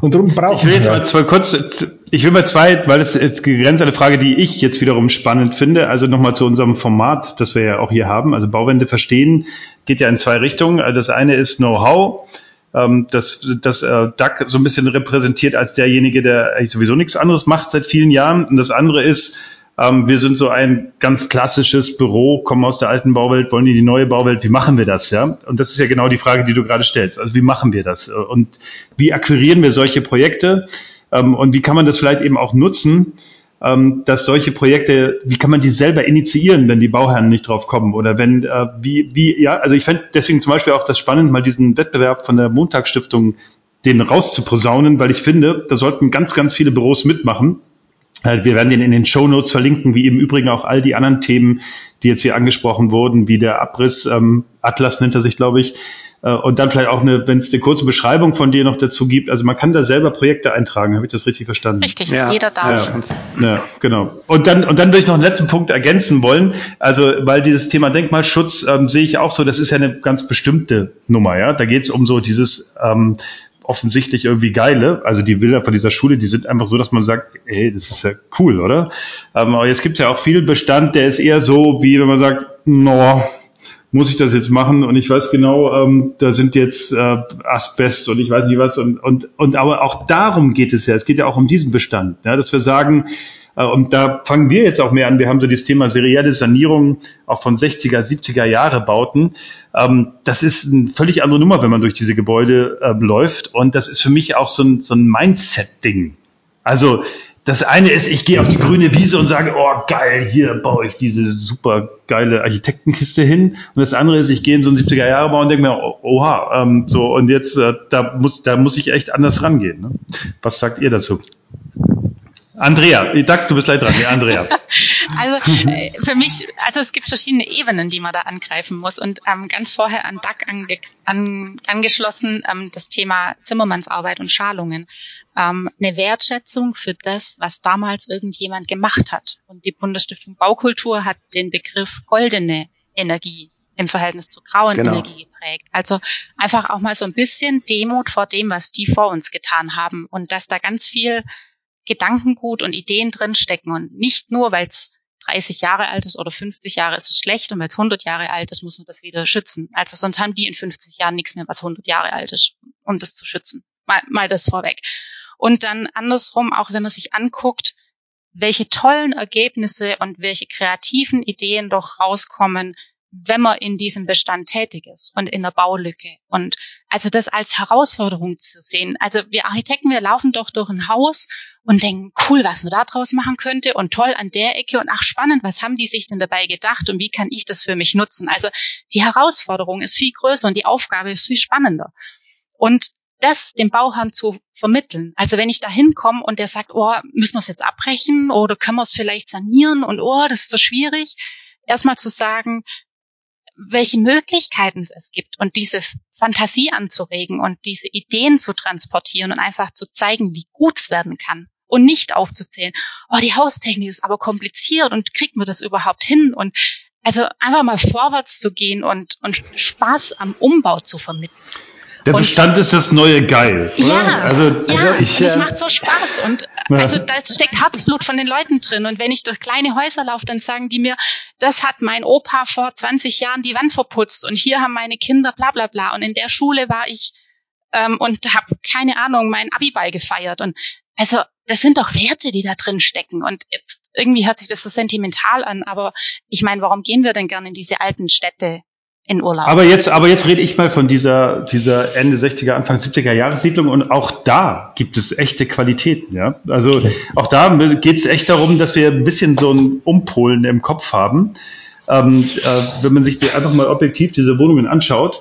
Und darum brauchen Ich will jetzt mal zwei kurz, ich will mal zwei, weil es jetzt eine Frage, die ich jetzt wiederum spannend finde. Also nochmal zu unserem Format, das wir ja auch hier haben. Also Bauwende verstehen geht ja in zwei Richtungen. Also das eine ist Know-how ähm, das, das äh, DAC so ein bisschen repräsentiert als derjenige, der eigentlich sowieso nichts anderes macht seit vielen Jahren. Und das andere ist, ähm, wir sind so ein ganz klassisches Büro, kommen aus der alten Bauwelt, wollen in die neue Bauwelt. Wie machen wir das? Ja? Und das ist ja genau die Frage, die du gerade stellst. Also wie machen wir das? Und wie akquirieren wir solche Projekte? Ähm, und wie kann man das vielleicht eben auch nutzen? Ähm, dass solche Projekte, wie kann man die selber initiieren, wenn die Bauherren nicht drauf kommen? Oder wenn, äh, wie, wie, ja, also ich fände deswegen zum Beispiel auch das spannend, mal diesen Wettbewerb von der Montagsstiftung den rauszuposaunen, weil ich finde, da sollten ganz, ganz viele Büros mitmachen. Äh, wir werden den in den Show Notes verlinken, wie im Übrigen auch all die anderen Themen, die jetzt hier angesprochen wurden, wie der Abriss, ähm, Atlas nennt er sich, glaube ich, und dann vielleicht auch eine, wenn es eine kurze Beschreibung von dir noch dazu gibt. Also man kann da selber Projekte eintragen. Habe ich das richtig verstanden? Richtig, ja. jeder darf. Ja, ja, genau. Und dann, und dann würde ich noch einen letzten Punkt ergänzen wollen. Also, weil dieses Thema Denkmalschutz ähm, sehe ich auch so, das ist ja eine ganz bestimmte Nummer. Ja, Da geht es um so dieses ähm, offensichtlich irgendwie geile. Also die Bilder von dieser Schule, die sind einfach so, dass man sagt, ey, das ist ja cool, oder? Ähm, aber jetzt gibt es ja auch viel Bestand, der ist eher so, wie wenn man sagt, no, muss ich das jetzt machen? Und ich weiß genau, ähm, da sind jetzt äh, Asbest und ich weiß nicht was. Und, und, und aber auch darum geht es ja. Es geht ja auch um diesen Bestand, ja, dass wir sagen, äh, und da fangen wir jetzt auch mehr an. Wir haben so dieses Thema serielle Sanierung auch von 60er, 70er Jahre Bauten. Ähm, das ist eine völlig andere Nummer, wenn man durch diese Gebäude äh, läuft. Und das ist für mich auch so ein, so ein Mindset-Ding. Also das eine ist, ich gehe auf die grüne Wiese und sage, oh geil, hier baue ich diese super geile Architektenkiste hin. Und das andere ist, ich gehe in so einen 70er Jahre Bau und denke mir, oha, ähm, so und jetzt äh, da muss da muss ich echt anders rangehen. Ne? Was sagt ihr dazu? Andrea, ich dachte, du bist gleich dran. Ja, Andrea. Also [laughs] äh, für mich, also es gibt verschiedene Ebenen, die man da angreifen muss. Und ähm, ganz vorher an DAC ange, an, angeschlossen ähm, das Thema Zimmermannsarbeit und Schalungen. Ähm, eine Wertschätzung für das, was damals irgendjemand gemacht hat. Und die Bundesstiftung Baukultur hat den Begriff goldene Energie im Verhältnis zur grauen genau. Energie geprägt. Also einfach auch mal so ein bisschen Demut vor dem, was die vor uns getan haben und dass da ganz viel Gedankengut und Ideen drinstecken und nicht nur, weil es 30 Jahre alt ist oder 50 Jahre ist es schlecht und weil es 100 Jahre alt ist, muss man das wieder schützen. Also sonst haben die in 50 Jahren nichts mehr, was 100 Jahre alt ist, um das zu schützen. Mal, mal das vorweg. Und dann andersrum, auch wenn man sich anguckt, welche tollen Ergebnisse und welche kreativen Ideen doch rauskommen, wenn man in diesem Bestand tätig ist und in der Baulücke. Und also das als Herausforderung zu sehen. Also wir Architekten, wir laufen doch durch ein Haus und denken, cool, was man da draus machen könnte und toll an der Ecke und ach spannend, was haben die sich denn dabei gedacht und wie kann ich das für mich nutzen? Also die Herausforderung ist viel größer und die Aufgabe ist viel spannender. Und das dem Bauherrn zu vermitteln. Also wenn ich da hinkomme und der sagt, oh, müssen wir es jetzt abbrechen oder können wir es vielleicht sanieren und oh, das ist so schwierig. Erstmal zu sagen, welche Möglichkeiten es gibt und diese Fantasie anzuregen und diese Ideen zu transportieren und einfach zu zeigen, wie gut es werden kann und nicht aufzuzählen, oh, die Haustechnik ist aber kompliziert und kriegt man das überhaupt hin und also einfach mal vorwärts zu gehen und, und Spaß am Umbau zu vermitteln. Der Bestand und, ist das neue Geil. Oder? Ja, also, ja also ich, das äh, macht so Spaß und ja. also da steckt Herzblut von den Leuten drin und wenn ich durch kleine Häuser laufe, dann sagen die mir, das hat mein Opa vor 20 Jahren die Wand verputzt und hier haben meine Kinder bla bla bla und in der Schule war ich ähm, und habe keine Ahnung mein Abiball gefeiert und also das sind doch Werte, die da drin stecken und jetzt irgendwie hört sich das so sentimental an, aber ich meine, warum gehen wir denn gerne in diese alten Städte? In Urlaub. Aber jetzt, aber jetzt rede ich mal von dieser, dieser Ende 60er, Anfang 70er Jahressiedlung und auch da gibt es echte Qualitäten, ja. Also auch da geht es echt darum, dass wir ein bisschen so ein Umpolen im Kopf haben. ähm, äh, wenn man sich einfach mal objektiv diese Wohnungen anschaut,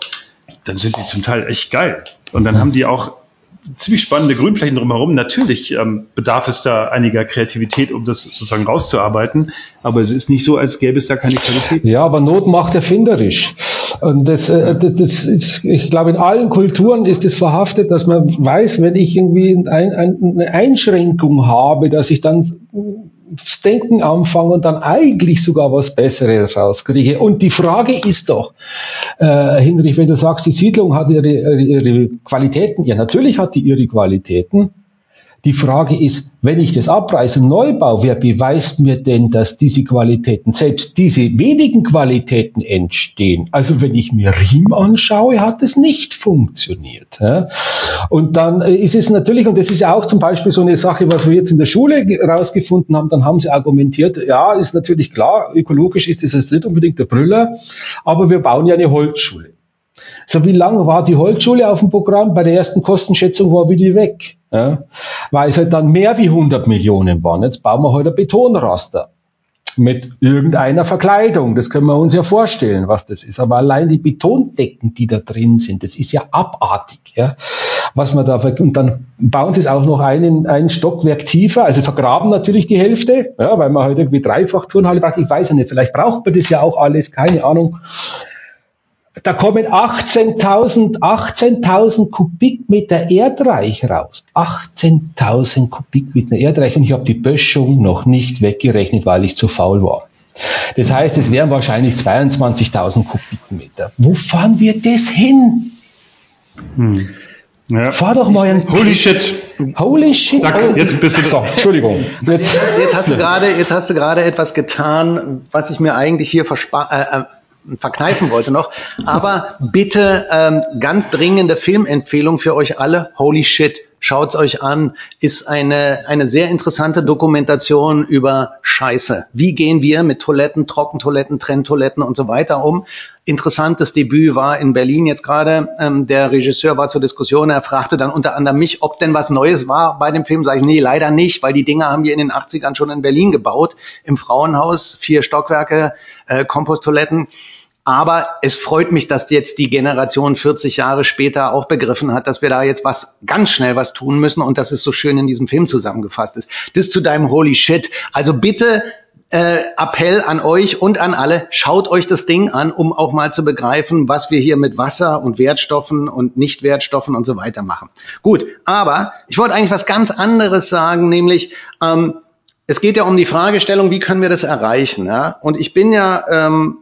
dann sind die zum Teil echt geil. Und dann haben die auch ziemlich spannende Grünflächen drumherum. Natürlich ähm, bedarf es da einiger Kreativität, um das sozusagen rauszuarbeiten. Aber es ist nicht so, als gäbe es da keine Qualität. Ja, aber Not macht erfinderisch. Und das, äh, das, das ist, ich glaube, in allen Kulturen ist es verhaftet, dass man weiß, wenn ich irgendwie ein, ein, eine Einschränkung habe, dass ich dann das Denken anfange und dann eigentlich sogar was Besseres rauskriege. Und die Frage ist doch, äh, Hinrich, wenn du sagst, die Siedlung hat ihre, ihre, ihre Qualitäten, ja natürlich hat die ihre Qualitäten, die Frage ist, wenn ich das abreiße und neu baue, wer beweist mir denn, dass diese Qualitäten, selbst diese wenigen Qualitäten entstehen? Also wenn ich mir Riem anschaue, hat es nicht funktioniert. Und dann äh, ist es natürlich, und das ist ja auch zum Beispiel so eine Sache, was wir jetzt in der Schule rausgefunden haben, dann haben sie argumentiert, ja, ist natürlich klar, ökologisch ist das jetzt nicht unbedingt der Brüller, aber wir bauen ja eine Holzschule. So, wie lange war die Holzschule auf dem Programm? Bei der ersten Kostenschätzung war wieder weg. Ja? Weil es halt dann mehr wie 100 Millionen waren. Jetzt bauen wir heute halt Betonraster mit irgendeiner Verkleidung. Das können wir uns ja vorstellen, was das ist. Aber allein die Betondecken, die da drin sind, das ist ja abartig. Ja? Was man da und dann bauen sie es auch noch einen, ein Stockwerk tiefer, also vergraben natürlich die Hälfte, ja, weil man halt irgendwie dreifach Turnhalle braucht. Ich weiß ja nicht, vielleicht braucht man das ja auch alles, keine Ahnung. Da kommen 18.000 18.000 Kubikmeter Erdreich raus. 18.000 Kubikmeter Erdreich und ich habe die Böschung noch nicht weggerechnet, weil ich zu faul war. Das heißt, es wären wahrscheinlich 22.000 Kubikmeter. Wo fahren wir das hin? Hm. Ja. Fahr doch mal ein Holy shit. Holy shit. Danke, jetzt bist du. So, Entschuldigung. Jetzt, jetzt hast du gerade, jetzt hast du gerade etwas getan, was ich mir eigentlich hier verspart. Äh, äh verkneifen wollte noch. Aber bitte ähm, ganz dringende Filmempfehlung für euch alle. Holy shit. Schaut's euch an, ist eine, eine sehr interessante Dokumentation über Scheiße. Wie gehen wir mit Toiletten, Trockentoiletten, Trenntoiletten und so weiter um? Interessantes Debüt war in Berlin jetzt gerade. Ähm, der Regisseur war zur Diskussion. Er fragte dann unter anderem mich, ob denn was Neues war bei dem Film. Sag ich, nee, leider nicht, weil die Dinger haben wir in den 80ern schon in Berlin gebaut. Im Frauenhaus, vier Stockwerke, äh, Komposttoiletten. Aber es freut mich, dass jetzt die Generation 40 Jahre später auch begriffen hat, dass wir da jetzt was ganz schnell was tun müssen und dass es so schön in diesem Film zusammengefasst ist. Das zu deinem Holy Shit. Also bitte äh, Appell an euch und an alle, schaut euch das Ding an, um auch mal zu begreifen, was wir hier mit Wasser und Wertstoffen und Nichtwertstoffen und so weiter machen. Gut, aber ich wollte eigentlich was ganz anderes sagen, nämlich ähm, es geht ja um die Fragestellung, wie können wir das erreichen? Ja? Und ich bin ja ähm,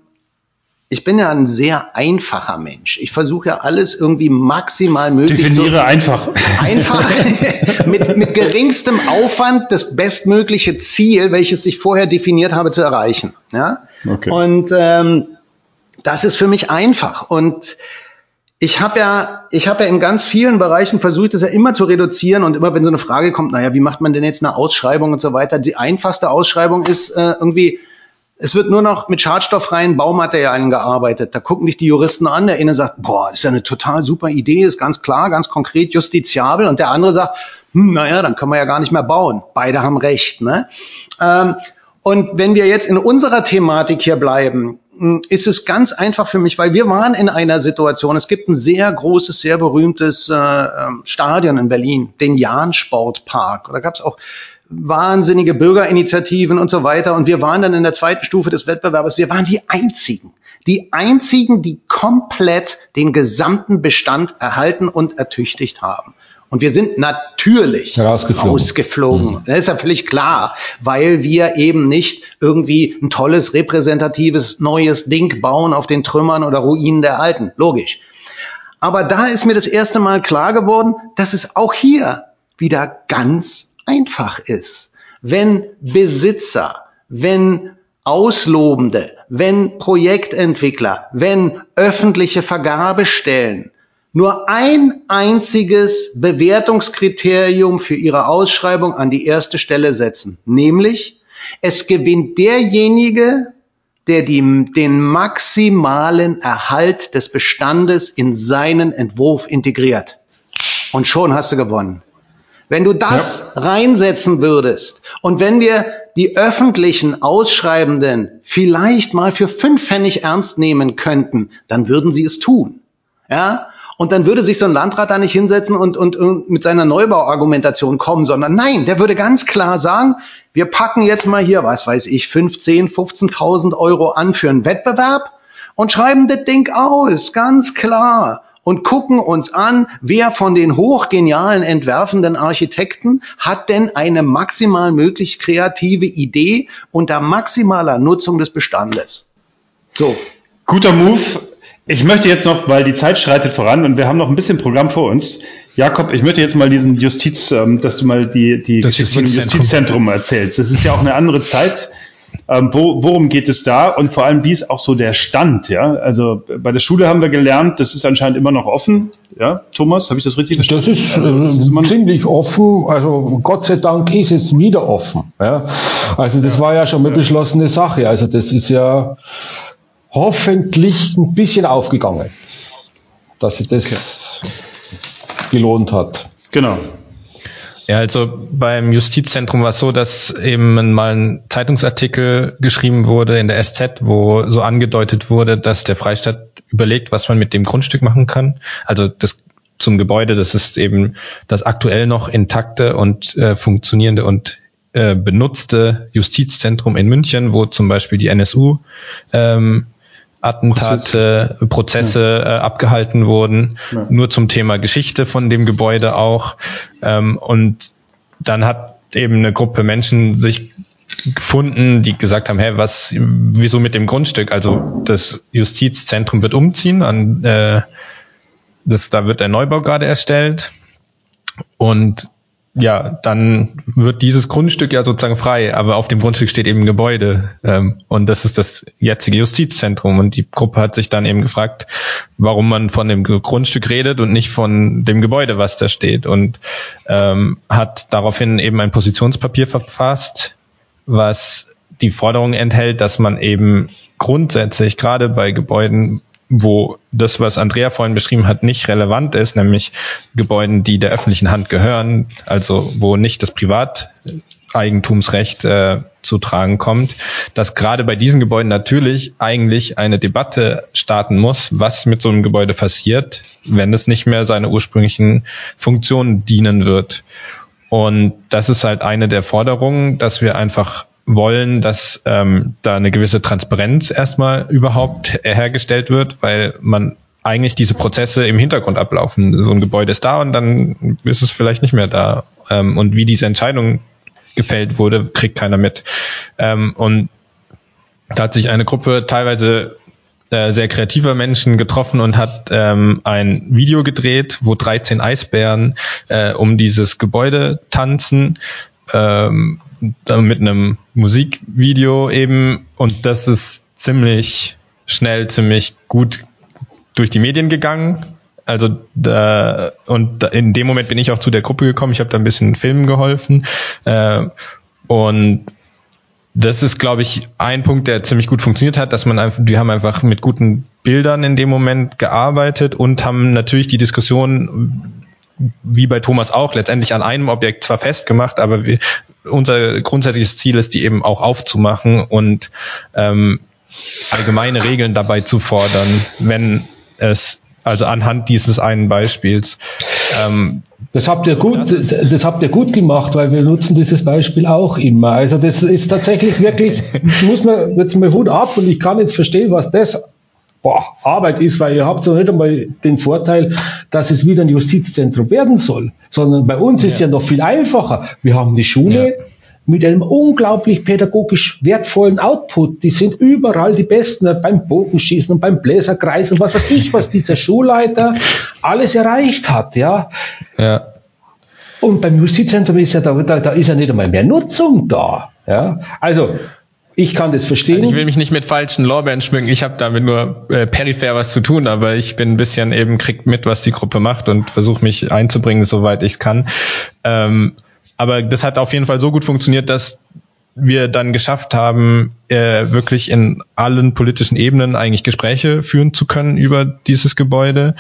ich bin ja ein sehr einfacher Mensch. Ich versuche ja alles irgendwie maximal möglich Definiere zu, einfach. Einfach [laughs] mit, mit geringstem Aufwand das bestmögliche Ziel, welches ich vorher definiert habe, zu erreichen. Ja? Okay. Und ähm, das ist für mich einfach. Und ich habe ja, ich habe ja in ganz vielen Bereichen versucht, das ja immer zu reduzieren und immer, wenn so eine Frage kommt, naja, wie macht man denn jetzt eine Ausschreibung und so weiter? Die einfachste Ausschreibung ist äh, irgendwie es wird nur noch mit schadstofffreien Baumaterialien gearbeitet. Da gucken dich die Juristen an. Der eine sagt, boah, das ist ja eine total super Idee, ist ganz klar, ganz konkret, justiziabel. Und der andere sagt, hm, naja, dann können wir ja gar nicht mehr bauen. Beide haben recht. Ne? Ähm, und wenn wir jetzt in unserer Thematik hier bleiben, hm, ist es ganz einfach für mich, weil wir waren in einer Situation, es gibt ein sehr großes, sehr berühmtes äh, ähm, Stadion in Berlin, den Jahn Sportpark. Da gab es auch wahnsinnige Bürgerinitiativen und so weiter. Und wir waren dann in der zweiten Stufe des Wettbewerbs, wir waren die einzigen, die einzigen, die komplett den gesamten Bestand erhalten und ertüchtigt haben. Und wir sind natürlich rausgeflogen. ausgeflogen. Mhm. Das ist ja völlig klar, weil wir eben nicht irgendwie ein tolles, repräsentatives, neues Ding bauen auf den Trümmern oder Ruinen der Alten. Logisch. Aber da ist mir das erste Mal klar geworden, dass es auch hier wieder ganz einfach ist. Wenn Besitzer, wenn Auslobende, wenn Projektentwickler, wenn öffentliche Vergabestellen nur ein einziges Bewertungskriterium für ihre Ausschreibung an die erste Stelle setzen, nämlich es gewinnt derjenige, der die, den maximalen Erhalt des Bestandes in seinen Entwurf integriert. Und schon hast du gewonnen. Wenn du das ja. reinsetzen würdest und wenn wir die öffentlichen Ausschreibenden vielleicht mal für fünf Pfennig ernst nehmen könnten, dann würden sie es tun. Ja, und dann würde sich so ein Landrat da nicht hinsetzen und, und, und mit seiner Neubauargumentation kommen, sondern nein, der würde ganz klar sagen, wir packen jetzt mal hier, was weiß ich, 15, 15.000 Euro an für einen Wettbewerb und schreiben das Ding aus, ganz klar und gucken uns an, wer von den hochgenialen entwerfenden Architekten hat denn eine maximal möglich kreative Idee unter maximaler Nutzung des Bestandes. So. Guter Move. Ich möchte jetzt noch, weil die Zeit schreitet voran und wir haben noch ein bisschen Programm vor uns. Jakob, ich möchte jetzt mal diesen Justiz, ähm, dass du mal die, die das Geschichte Justizzentrum. Justizzentrum erzählst. Das ist ja auch eine andere Zeit. Ähm, wo, worum geht es da? Und vor allem, wie ist auch so der Stand? Ja, also bei der Schule haben wir gelernt, das ist anscheinend immer noch offen. Ja, Thomas, habe ich das richtig verstanden? Das ist, also, das ist ziemlich offen. Also Gott sei Dank ist es wieder offen. Ja, also das war ja schon eine beschlossene Sache. Also das ist ja hoffentlich ein bisschen aufgegangen, dass sich das okay. gelohnt hat. Genau. Ja, also beim Justizzentrum war es so, dass eben mal ein Zeitungsartikel geschrieben wurde in der SZ, wo so angedeutet wurde, dass der Freistaat überlegt, was man mit dem Grundstück machen kann. Also das zum Gebäude, das ist eben das aktuell noch intakte und äh, funktionierende und äh, benutzte Justizzentrum in München, wo zum Beispiel die NSU ähm, Attentate, Prozesse, Prozesse ja. äh, abgehalten wurden, ja. nur zum Thema Geschichte von dem Gebäude auch. Ähm, und dann hat eben eine Gruppe Menschen sich gefunden, die gesagt haben, hey, was, wieso mit dem Grundstück? Also das Justizzentrum wird umziehen, an äh, das, da wird der Neubau gerade erstellt. Und ja, dann wird dieses Grundstück ja sozusagen frei, aber auf dem Grundstück steht eben ein Gebäude ähm, und das ist das jetzige Justizzentrum. Und die Gruppe hat sich dann eben gefragt, warum man von dem Grundstück redet und nicht von dem Gebäude, was da steht. Und ähm, hat daraufhin eben ein Positionspapier verfasst, was die Forderung enthält, dass man eben grundsätzlich gerade bei Gebäuden wo das, was Andrea vorhin beschrieben hat, nicht relevant ist, nämlich Gebäuden, die der öffentlichen Hand gehören, also wo nicht das Privateigentumsrecht äh, zu tragen kommt, dass gerade bei diesen Gebäuden natürlich eigentlich eine Debatte starten muss, was mit so einem Gebäude passiert, wenn es nicht mehr seiner ursprünglichen Funktion dienen wird. Und das ist halt eine der Forderungen, dass wir einfach wollen, dass ähm, da eine gewisse Transparenz erstmal überhaupt hergestellt wird, weil man eigentlich diese Prozesse im Hintergrund ablaufen. So ein Gebäude ist da und dann ist es vielleicht nicht mehr da. Ähm, und wie diese Entscheidung gefällt wurde, kriegt keiner mit. Ähm, und da hat sich eine Gruppe teilweise äh, sehr kreativer Menschen getroffen und hat ähm, ein Video gedreht, wo 13 Eisbären äh, um dieses Gebäude tanzen. Ähm, mit einem Musikvideo eben und das ist ziemlich schnell, ziemlich gut durch die Medien gegangen. Also da, und in dem Moment bin ich auch zu der Gruppe gekommen. Ich habe da ein bisschen Filmen geholfen äh, und das ist, glaube ich, ein Punkt, der ziemlich gut funktioniert hat, dass man einfach, die haben einfach mit guten Bildern in dem Moment gearbeitet und haben natürlich die Diskussion wie bei Thomas auch, letztendlich an einem Objekt zwar festgemacht, aber wir, unser grundsätzliches Ziel ist, die eben auch aufzumachen und ähm, allgemeine Regeln dabei zu fordern, wenn es also anhand dieses einen Beispiels. Ähm, das habt ihr gut, das, das, das, habt ihr gut gemacht, weil wir nutzen dieses Beispiel auch immer. Also das ist tatsächlich wirklich, [laughs] muss man jetzt mal Hut ab und ich kann jetzt verstehen, was das boah, Arbeit ist, weil ihr habt so nicht einmal den Vorteil, dass es wieder ein Justizzentrum werden soll, sondern bei uns ja. ist ja noch viel einfacher. Wir haben die Schule, ja mit einem unglaublich pädagogisch wertvollen Output. Die sind überall die Besten beim Bogenschießen und beim Bläserkreis und was weiß ich, was dieser Schulleiter alles erreicht hat, ja. Ja. Und beim Justizzentrum ist ja da, da, da ist ja nicht einmal mehr Nutzung da, ja. Also, ich kann das verstehen. Also ich will mich nicht mit falschen Lorbeeren schmücken. Ich habe damit nur äh, peripher was zu tun, aber ich bin ein bisschen eben kriegt mit, was die Gruppe macht und versuche mich einzubringen, soweit ich kann. Ähm, aber das hat auf jeden Fall so gut funktioniert, dass wir dann geschafft haben, äh, wirklich in allen politischen Ebenen eigentlich Gespräche führen zu können über dieses Gebäude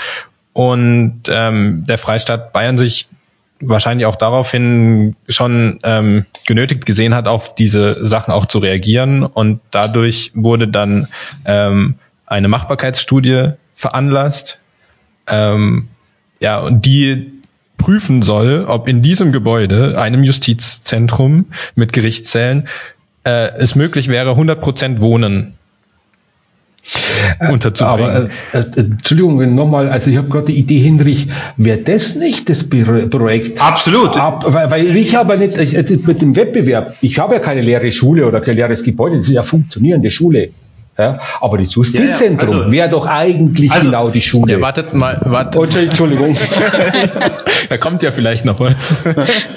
und ähm, der Freistaat Bayern sich wahrscheinlich auch daraufhin schon ähm, genötigt gesehen hat, auf diese Sachen auch zu reagieren. Und dadurch wurde dann ähm, eine Machbarkeitsstudie veranlasst, ähm, ja, und die prüfen soll, ob in diesem Gebäude, einem Justizzentrum mit Gerichtszellen, äh, es möglich wäre, 100% Wohnen äh, unterzubringen. Aber äh, äh, Entschuldigung, nochmal, also ich habe gerade die Idee, Hinrich, wäre das nicht das Projekt? Absolut. Ab, weil, weil ich habe nicht, ich, mit dem Wettbewerb, ich habe ja keine leere Schule oder kein leeres Gebäude, das ist ja funktionierende Schule. Ja, aber das Justizzentrum ja, ja. also, wäre doch eigentlich also, genau die Schule. Ja, wartet mal, wartet. Oh, Entschuldigung. [laughs] da kommt ja vielleicht noch was.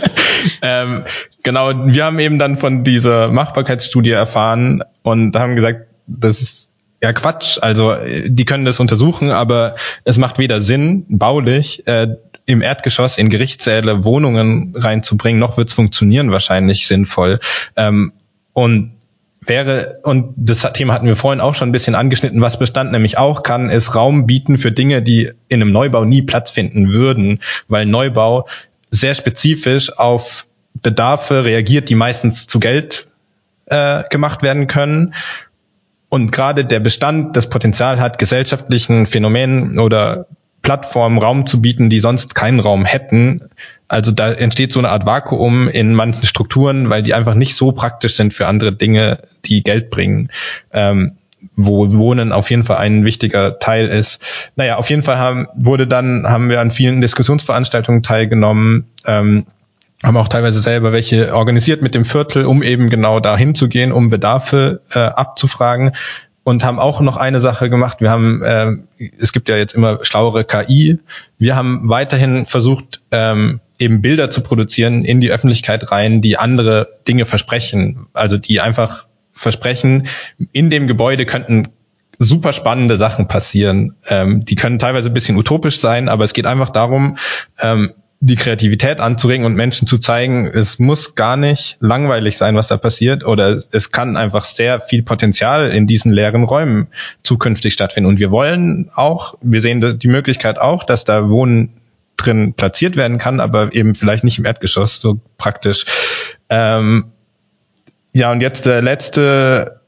[laughs] ähm, genau, wir haben eben dann von dieser Machbarkeitsstudie erfahren und haben gesagt, das ist ja Quatsch. Also die können das untersuchen, aber es macht weder Sinn, baulich, äh, im Erdgeschoss in Gerichtssäle Wohnungen reinzubringen, noch wird es funktionieren wahrscheinlich sinnvoll. Ähm, und wäre, und das Thema hatten wir vorhin auch schon ein bisschen angeschnitten, was Bestand nämlich auch kann, ist Raum bieten für Dinge, die in einem Neubau nie Platz finden würden, weil Neubau sehr spezifisch auf Bedarfe reagiert, die meistens zu Geld äh, gemacht werden können. Und gerade der Bestand das Potenzial hat, gesellschaftlichen Phänomenen oder Plattformen Raum zu bieten, die sonst keinen Raum hätten, also da entsteht so eine Art Vakuum in manchen Strukturen, weil die einfach nicht so praktisch sind für andere Dinge, die Geld bringen. Ähm, wo Wohnen auf jeden Fall ein wichtiger Teil ist. Naja, auf jeden Fall haben, wurde dann, haben wir an vielen Diskussionsveranstaltungen teilgenommen, ähm, haben auch teilweise selber welche organisiert mit dem Viertel, um eben genau dahin zu gehen, um Bedarfe äh, abzufragen und haben auch noch eine Sache gemacht. Wir haben, äh, es gibt ja jetzt immer schlauere KI. Wir haben weiterhin versucht, ähm, eben Bilder zu produzieren in die Öffentlichkeit rein, die andere Dinge versprechen. Also die einfach versprechen, in dem Gebäude könnten super spannende Sachen passieren. Ähm, die können teilweise ein bisschen utopisch sein, aber es geht einfach darum, ähm, die Kreativität anzuregen und Menschen zu zeigen, es muss gar nicht langweilig sein, was da passiert, oder es kann einfach sehr viel Potenzial in diesen leeren Räumen zukünftig stattfinden. Und wir wollen auch, wir sehen die Möglichkeit auch, dass da Wohnen drin platziert werden kann, aber eben vielleicht nicht im Erdgeschoss, so praktisch. Ähm, ja, und jetzt der letzte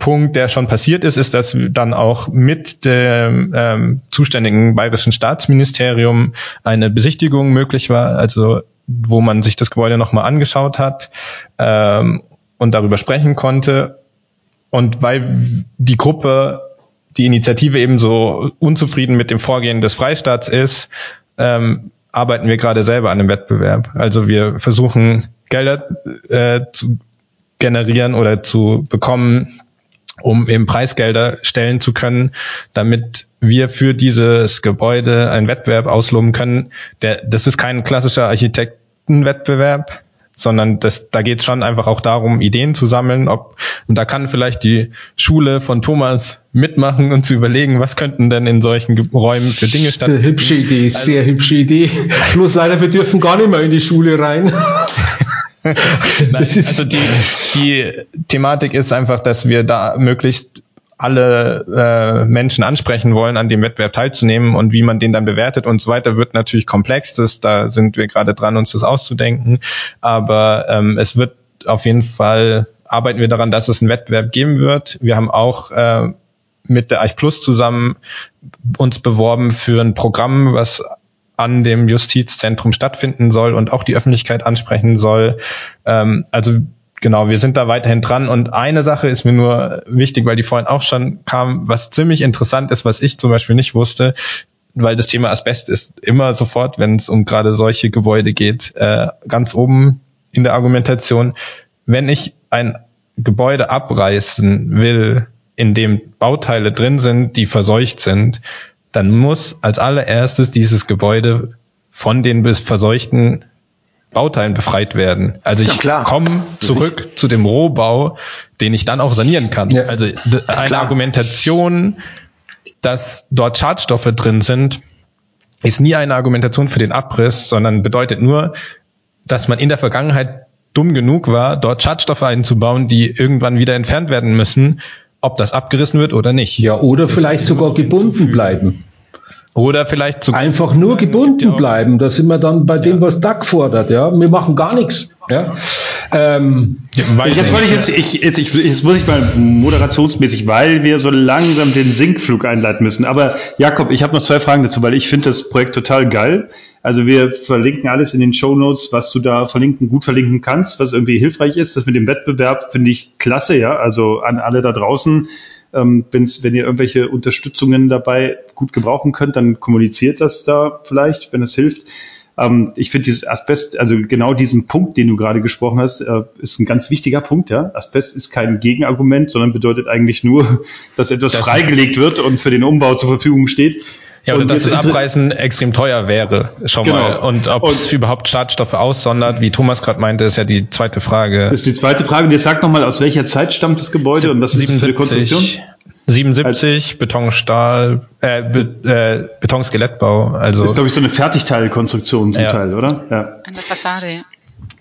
Punkt, der schon passiert ist, ist, dass dann auch mit dem ähm, zuständigen bayerischen Staatsministerium eine Besichtigung möglich war, also wo man sich das Gebäude nochmal angeschaut hat ähm, und darüber sprechen konnte. Und weil die Gruppe, die Initiative eben so unzufrieden mit dem Vorgehen des Freistaats ist, ähm, arbeiten wir gerade selber an dem Wettbewerb. Also wir versuchen Gelder äh, zu generieren oder zu bekommen, um eben Preisgelder stellen zu können, damit wir für dieses Gebäude einen Wettbewerb ausloben können. Der, das ist kein klassischer Architektenwettbewerb, sondern das, da geht es schon einfach auch darum, Ideen zu sammeln. Ob, und da kann vielleicht die Schule von Thomas mitmachen und zu überlegen, was könnten denn in solchen Räumen für Dinge stattfinden. Hübsche Idee, also, sehr hübsche Idee. Bloß leider, wir dürfen gar nicht mehr in die Schule rein. Also die, die Thematik ist einfach, dass wir da möglichst alle äh, Menschen ansprechen wollen, an dem Wettbewerb teilzunehmen und wie man den dann bewertet und so weiter, wird natürlich komplex. Das, da sind wir gerade dran, uns das auszudenken. Aber ähm, es wird auf jeden Fall arbeiten wir daran, dass es einen Wettbewerb geben wird. Wir haben auch äh, mit der Eich Plus zusammen uns beworben für ein Programm, was an dem Justizzentrum stattfinden soll und auch die Öffentlichkeit ansprechen soll. Ähm, also genau, wir sind da weiterhin dran. Und eine Sache ist mir nur wichtig, weil die vorhin auch schon kam, was ziemlich interessant ist, was ich zum Beispiel nicht wusste, weil das Thema Asbest ist immer sofort, wenn es um gerade solche Gebäude geht, äh, ganz oben in der Argumentation. Wenn ich ein Gebäude abreißen will, in dem Bauteile drin sind, die verseucht sind, dann muss als allererstes dieses Gebäude von den bis verseuchten Bauteilen befreit werden. Also ich ja, komme zurück ich. zu dem Rohbau, den ich dann auch sanieren kann. Ja. Also eine klar. Argumentation, dass dort Schadstoffe drin sind, ist nie eine Argumentation für den Abriss, sondern bedeutet nur, dass man in der Vergangenheit dumm genug war, dort Schadstoffe einzubauen, die irgendwann wieder entfernt werden müssen, ob das abgerissen wird oder nicht. Ja, oder das vielleicht sogar gebunden bleiben. Oder vielleicht zu einfach nur gebunden bleiben. Da sind wir dann bei dem, was DAC fordert. Ja, wir machen gar nichts. Ja. Ähm, weil jetzt wollte ich jetzt, ich, jetzt, ich, jetzt muss ich mal moderationsmäßig, weil wir so langsam den Sinkflug einleiten müssen. Aber Jakob, ich habe noch zwei Fragen dazu, weil ich finde das Projekt total geil. Also wir verlinken alles in den Show Notes, was du da verlinken, gut verlinken kannst, was irgendwie hilfreich ist. Das mit dem Wettbewerb finde ich klasse, ja. Also an alle da draußen ähm, wenn's, wenn ihr irgendwelche Unterstützungen dabei gut gebrauchen könnt, dann kommuniziert das da vielleicht, wenn es hilft. Ähm, ich finde dieses Asbest, also genau diesen Punkt, den du gerade gesprochen hast, äh, ist ein ganz wichtiger Punkt. Ja? Asbest ist kein Gegenargument, sondern bedeutet eigentlich nur, [laughs] dass etwas das freigelegt wird und für den Umbau zur Verfügung steht. Ja, oder dass das Abreißen extrem teuer wäre, schon genau. mal. Und ob es überhaupt Schadstoffe aussondert, wie Thomas gerade meinte, ist ja die zweite Frage. Das ist die zweite Frage. Und jetzt sag nochmal, aus welcher Zeit stammt das Gebäude und was 77, ist für die Konstruktion? 77, Beton, Stahl, äh, Be äh, Betonskelettbau. Also das ist, glaube ich, so eine Fertigteilkonstruktion zum ja. Teil, oder? Ja. An der Fassade, ja.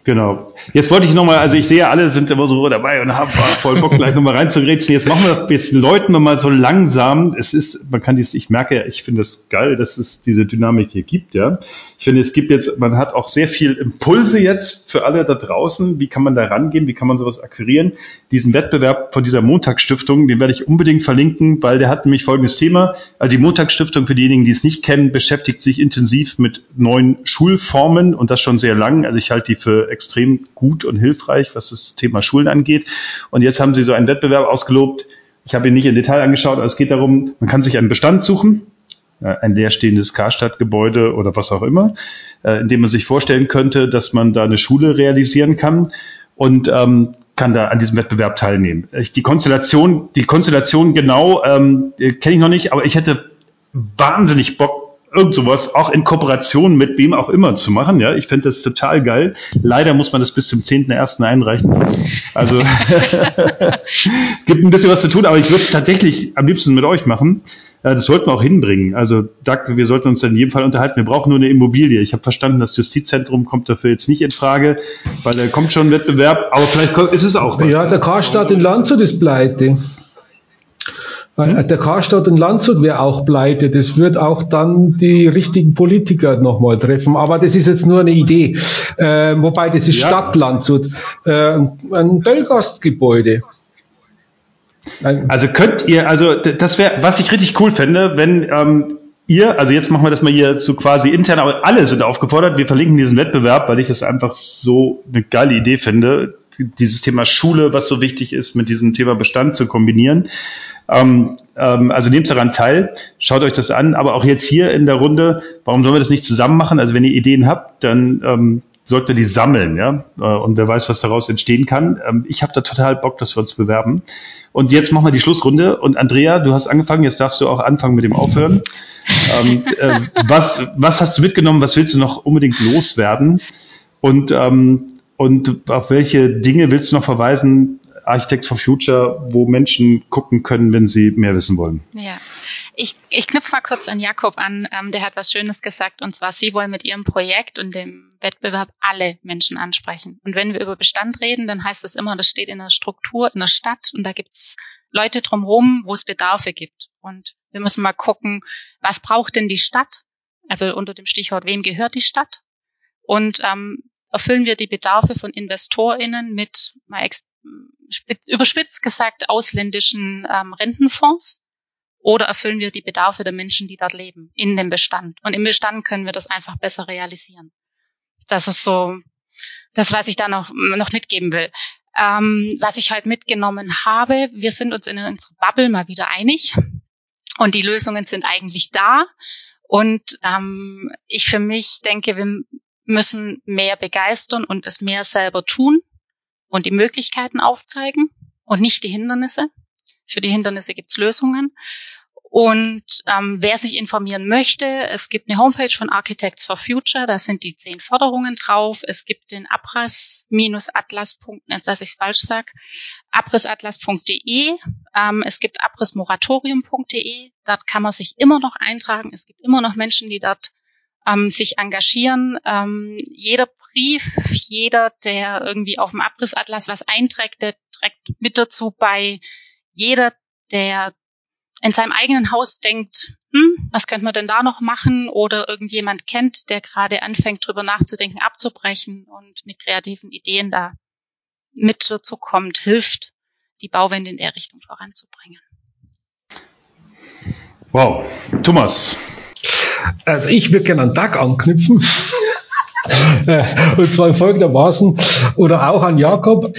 Genau. Jetzt wollte ich nochmal, also ich sehe, alle sind immer so dabei und haben voll Bock, gleich nochmal reinzugrätschen. Jetzt machen wir, jetzt läuten wir mal so langsam. Es ist, man kann dies, ich merke ja, ich finde es geil, dass es diese Dynamik hier gibt, ja. Ich finde, es gibt jetzt, man hat auch sehr viel Impulse jetzt für alle da draußen. Wie kann man da rangehen? Wie kann man sowas akquirieren? Diesen Wettbewerb von dieser Montagsstiftung, den werde ich unbedingt verlinken, weil der hat nämlich folgendes Thema. Also die Montagsstiftung, für diejenigen, die es nicht kennen, beschäftigt sich intensiv mit neuen Schulformen und das schon sehr lang. Also ich halte die für extrem gut und hilfreich, was das Thema Schulen angeht. Und jetzt haben sie so einen Wettbewerb ausgelobt. Ich habe ihn nicht im Detail angeschaut, aber es geht darum, man kann sich einen Bestand suchen, äh, ein leerstehendes Karstadtgebäude oder was auch immer, äh, in dem man sich vorstellen könnte, dass man da eine Schule realisieren kann und ähm, kann da an diesem Wettbewerb teilnehmen. Die Konstellation, die Konstellation genau ähm, kenne ich noch nicht, aber ich hätte wahnsinnig Bock, irgend sowas auch in Kooperation mit wem auch immer zu machen. Ja, ich fände das total geil. Leider muss man das bis zum 10.01. einreichen. Also [laughs] gibt ein bisschen was zu tun, aber ich würde es tatsächlich am liebsten mit euch machen. Das sollten wir auch hinbringen. Also Doug, wir sollten uns in jedem Fall unterhalten. Wir brauchen nur eine Immobilie. Ich habe verstanden, das Justizzentrum kommt dafür jetzt nicht in Frage, weil da kommt schon ein Wettbewerb, aber vielleicht ist es auch was. Ja, der Karstadt in Landshut ist pleite. Hm? Der Karstadt in Landshut wäre auch pleite. Das wird auch dann die richtigen Politiker nochmal treffen. Aber das ist jetzt nur eine Idee. Äh, wobei das ist ja. Stadt Landshut. Äh, ein Döllgastgebäude. Also könnt ihr, also das wäre, was ich richtig cool fände, wenn ähm, ihr, also jetzt machen wir das mal hier so quasi intern, aber alle sind aufgefordert, wir verlinken diesen Wettbewerb, weil ich das einfach so eine geile Idee finde, dieses Thema Schule, was so wichtig ist, mit diesem Thema Bestand zu kombinieren. Ähm, ähm, also nehmt daran teil, schaut euch das an. Aber auch jetzt hier in der Runde, warum sollen wir das nicht zusammen machen? Also wenn ihr Ideen habt, dann ähm, solltet ihr die sammeln, ja. Äh, und wer weiß, was daraus entstehen kann. Ähm, ich habe da total Bock, dass wir uns bewerben. Und jetzt machen wir die Schlussrunde. Und Andrea, du hast angefangen, jetzt darfst du auch anfangen mit dem Aufhören. ähm, äh, was, was hast du mitgenommen? Was willst du noch unbedingt loswerden? Und, ähm, und auf welche Dinge willst du noch verweisen, Architect for Future, wo Menschen gucken können, wenn sie mehr wissen wollen. Ja, ich, ich knüpfe mal kurz an Jakob an. Ähm, der hat was Schönes gesagt und zwar, Sie wollen mit Ihrem Projekt und dem Wettbewerb alle Menschen ansprechen. Und wenn wir über Bestand reden, dann heißt das immer, das steht in der Struktur, in der Stadt und da gibt's Leute drumherum, wo es Bedarfe gibt. Und wir müssen mal gucken, was braucht denn die Stadt? Also unter dem Stichwort, wem gehört die Stadt? Und ähm, erfüllen wir die Bedarfe von InvestorInnen mit mal überspitzt gesagt ausländischen ähm, Rentenfonds oder erfüllen wir die Bedarfe der Menschen, die dort leben, in dem Bestand. Und im Bestand können wir das einfach besser realisieren. Das ist so das, was ich da noch, noch mitgeben will. Ähm, was ich halt mitgenommen habe, wir sind uns in unserer Bubble mal wieder einig und die Lösungen sind eigentlich da. Und ähm, ich für mich denke, wir müssen mehr begeistern und es mehr selber tun und die Möglichkeiten aufzeigen und nicht die Hindernisse. Für die Hindernisse gibt's Lösungen. Und ähm, wer sich informieren möchte, es gibt eine Homepage von Architects for Future, da sind die zehn Forderungen drauf. Es gibt den abriss-atlas. Jetzt, dass ich falsch sag, abrissatlas.de. Ähm, es gibt abrissmoratorium.de. Dort kann man sich immer noch eintragen. Es gibt immer noch Menschen, die dort ähm, sich engagieren. Ähm, jeder Brief, jeder, der irgendwie auf dem Abrissatlas was einträgt, der trägt mit dazu bei. Jeder, der in seinem eigenen Haus denkt, hm, was könnte man denn da noch machen? Oder irgendjemand kennt, der gerade anfängt, drüber nachzudenken, abzubrechen und mit kreativen Ideen da mit dazu kommt, hilft, die Bauwende in der Richtung voranzubringen. Wow. Thomas. Also ich würde gerne an Doug anknüpfen. Äh, und zwar folgendermaßen, oder auch an Jakob,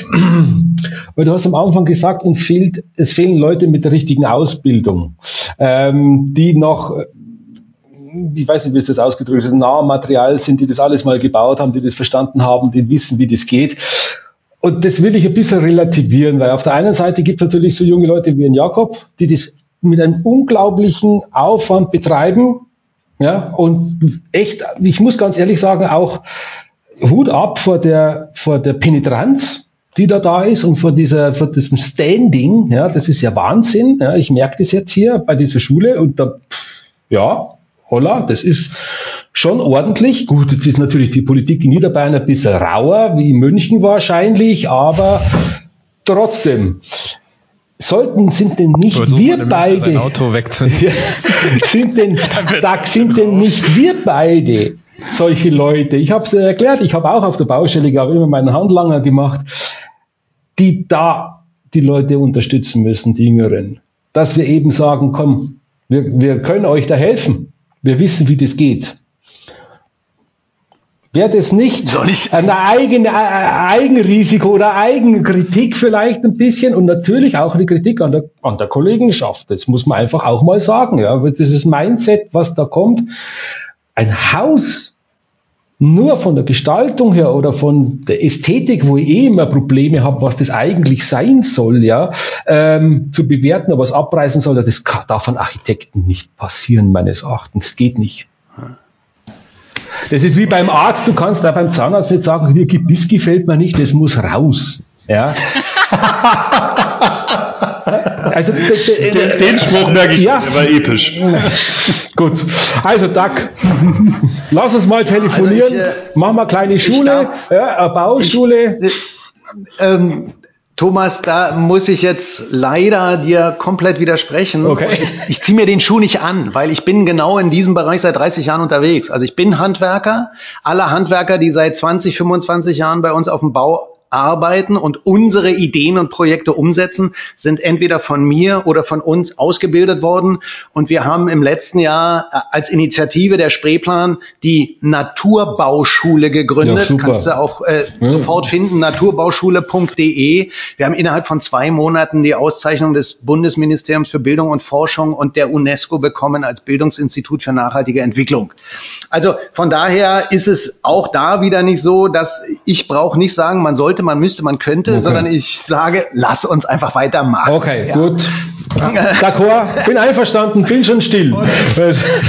weil du hast am Anfang gesagt, uns fehlt, es fehlen Leute mit der richtigen Ausbildung, ähm, die noch, ich weiß nicht, wie es das ausgedrückt ist, nah Material sind, die das alles mal gebaut haben, die das verstanden haben, die wissen, wie das geht. Und das will ich ein bisschen relativieren, weil auf der einen Seite gibt es natürlich so junge Leute wie ein Jakob, die das mit einem unglaublichen Aufwand betreiben, ja, und echt, ich muss ganz ehrlich sagen, auch Hut ab vor der, vor der Penetranz, die da da ist und vor dieser, vor diesem Standing, ja, das ist ja Wahnsinn, ja, ich merke das jetzt hier bei dieser Schule und da, ja, holla, das ist schon ordentlich. Gut, jetzt ist natürlich die Politik in Niederbayern ein bisschen rauer, wie in München wahrscheinlich, aber trotzdem sollten, sind denn nicht wir beide, [laughs] sind denn, da sind denn nicht wir beide solche Leute? Ich habe es erklärt, ich habe auch auf der Baustelle, ich habe immer meinen Handlanger gemacht, die da die Leute unterstützen müssen, die Jüngeren. Dass wir eben sagen, komm, wir, wir können euch da helfen. Wir wissen, wie das geht. Wäre das nicht Soll ich? ein eigene, äh, Eigenrisiko oder Eigenkritik vielleicht ein bisschen und natürlich auch eine Kritik an der, an der Kollegenschaft. Das muss man einfach auch mal sagen. Ja, dieses Mindset, was da kommt. Ein Haus nur von der Gestaltung her oder von der Ästhetik, wo ich eh immer Probleme habe, was das eigentlich sein soll, ja, ähm, zu bewerten, aber was abreißen soll, das darf von Architekten nicht passieren, meines Erachtens. Das geht nicht. Das ist wie beim Arzt, du kannst da beim Zahnarzt nicht sagen, dir Gebiss gefällt mir nicht, das muss raus. Ja. [laughs] also den, den, Spruch merke ich, ja. der war episch. [laughs] Gut, also Doug, lass uns mal telefonieren, also ich, äh, mach mal kleine Schule, ja, eine Bauschule. Ich, ähm, Thomas, da muss ich jetzt leider dir komplett widersprechen. Okay. Ich, ich ziehe mir den Schuh nicht an, weil ich bin genau in diesem Bereich seit 30 Jahren unterwegs. Also ich bin Handwerker. Alle Handwerker, die seit 20, 25 Jahren bei uns auf dem Bau arbeiten und unsere Ideen und Projekte umsetzen, sind entweder von mir oder von uns ausgebildet worden. Und wir haben im letzten Jahr äh, als Initiative der Spreeplan die Naturbauschule gegründet. Ja, Kannst du auch äh, ja. sofort finden, naturbauschule.de. Wir haben innerhalb von zwei Monaten die Auszeichnung des Bundesministeriums für Bildung und Forschung und der UNESCO bekommen als Bildungsinstitut für nachhaltige Entwicklung. Also von daher ist es auch da wieder nicht so, dass ich brauche nicht sagen, man sollte, man müsste, man könnte, okay. sondern ich sage, lass uns einfach weitermachen. Okay, ja. gut. D'accord, bin einverstanden, bin schon still.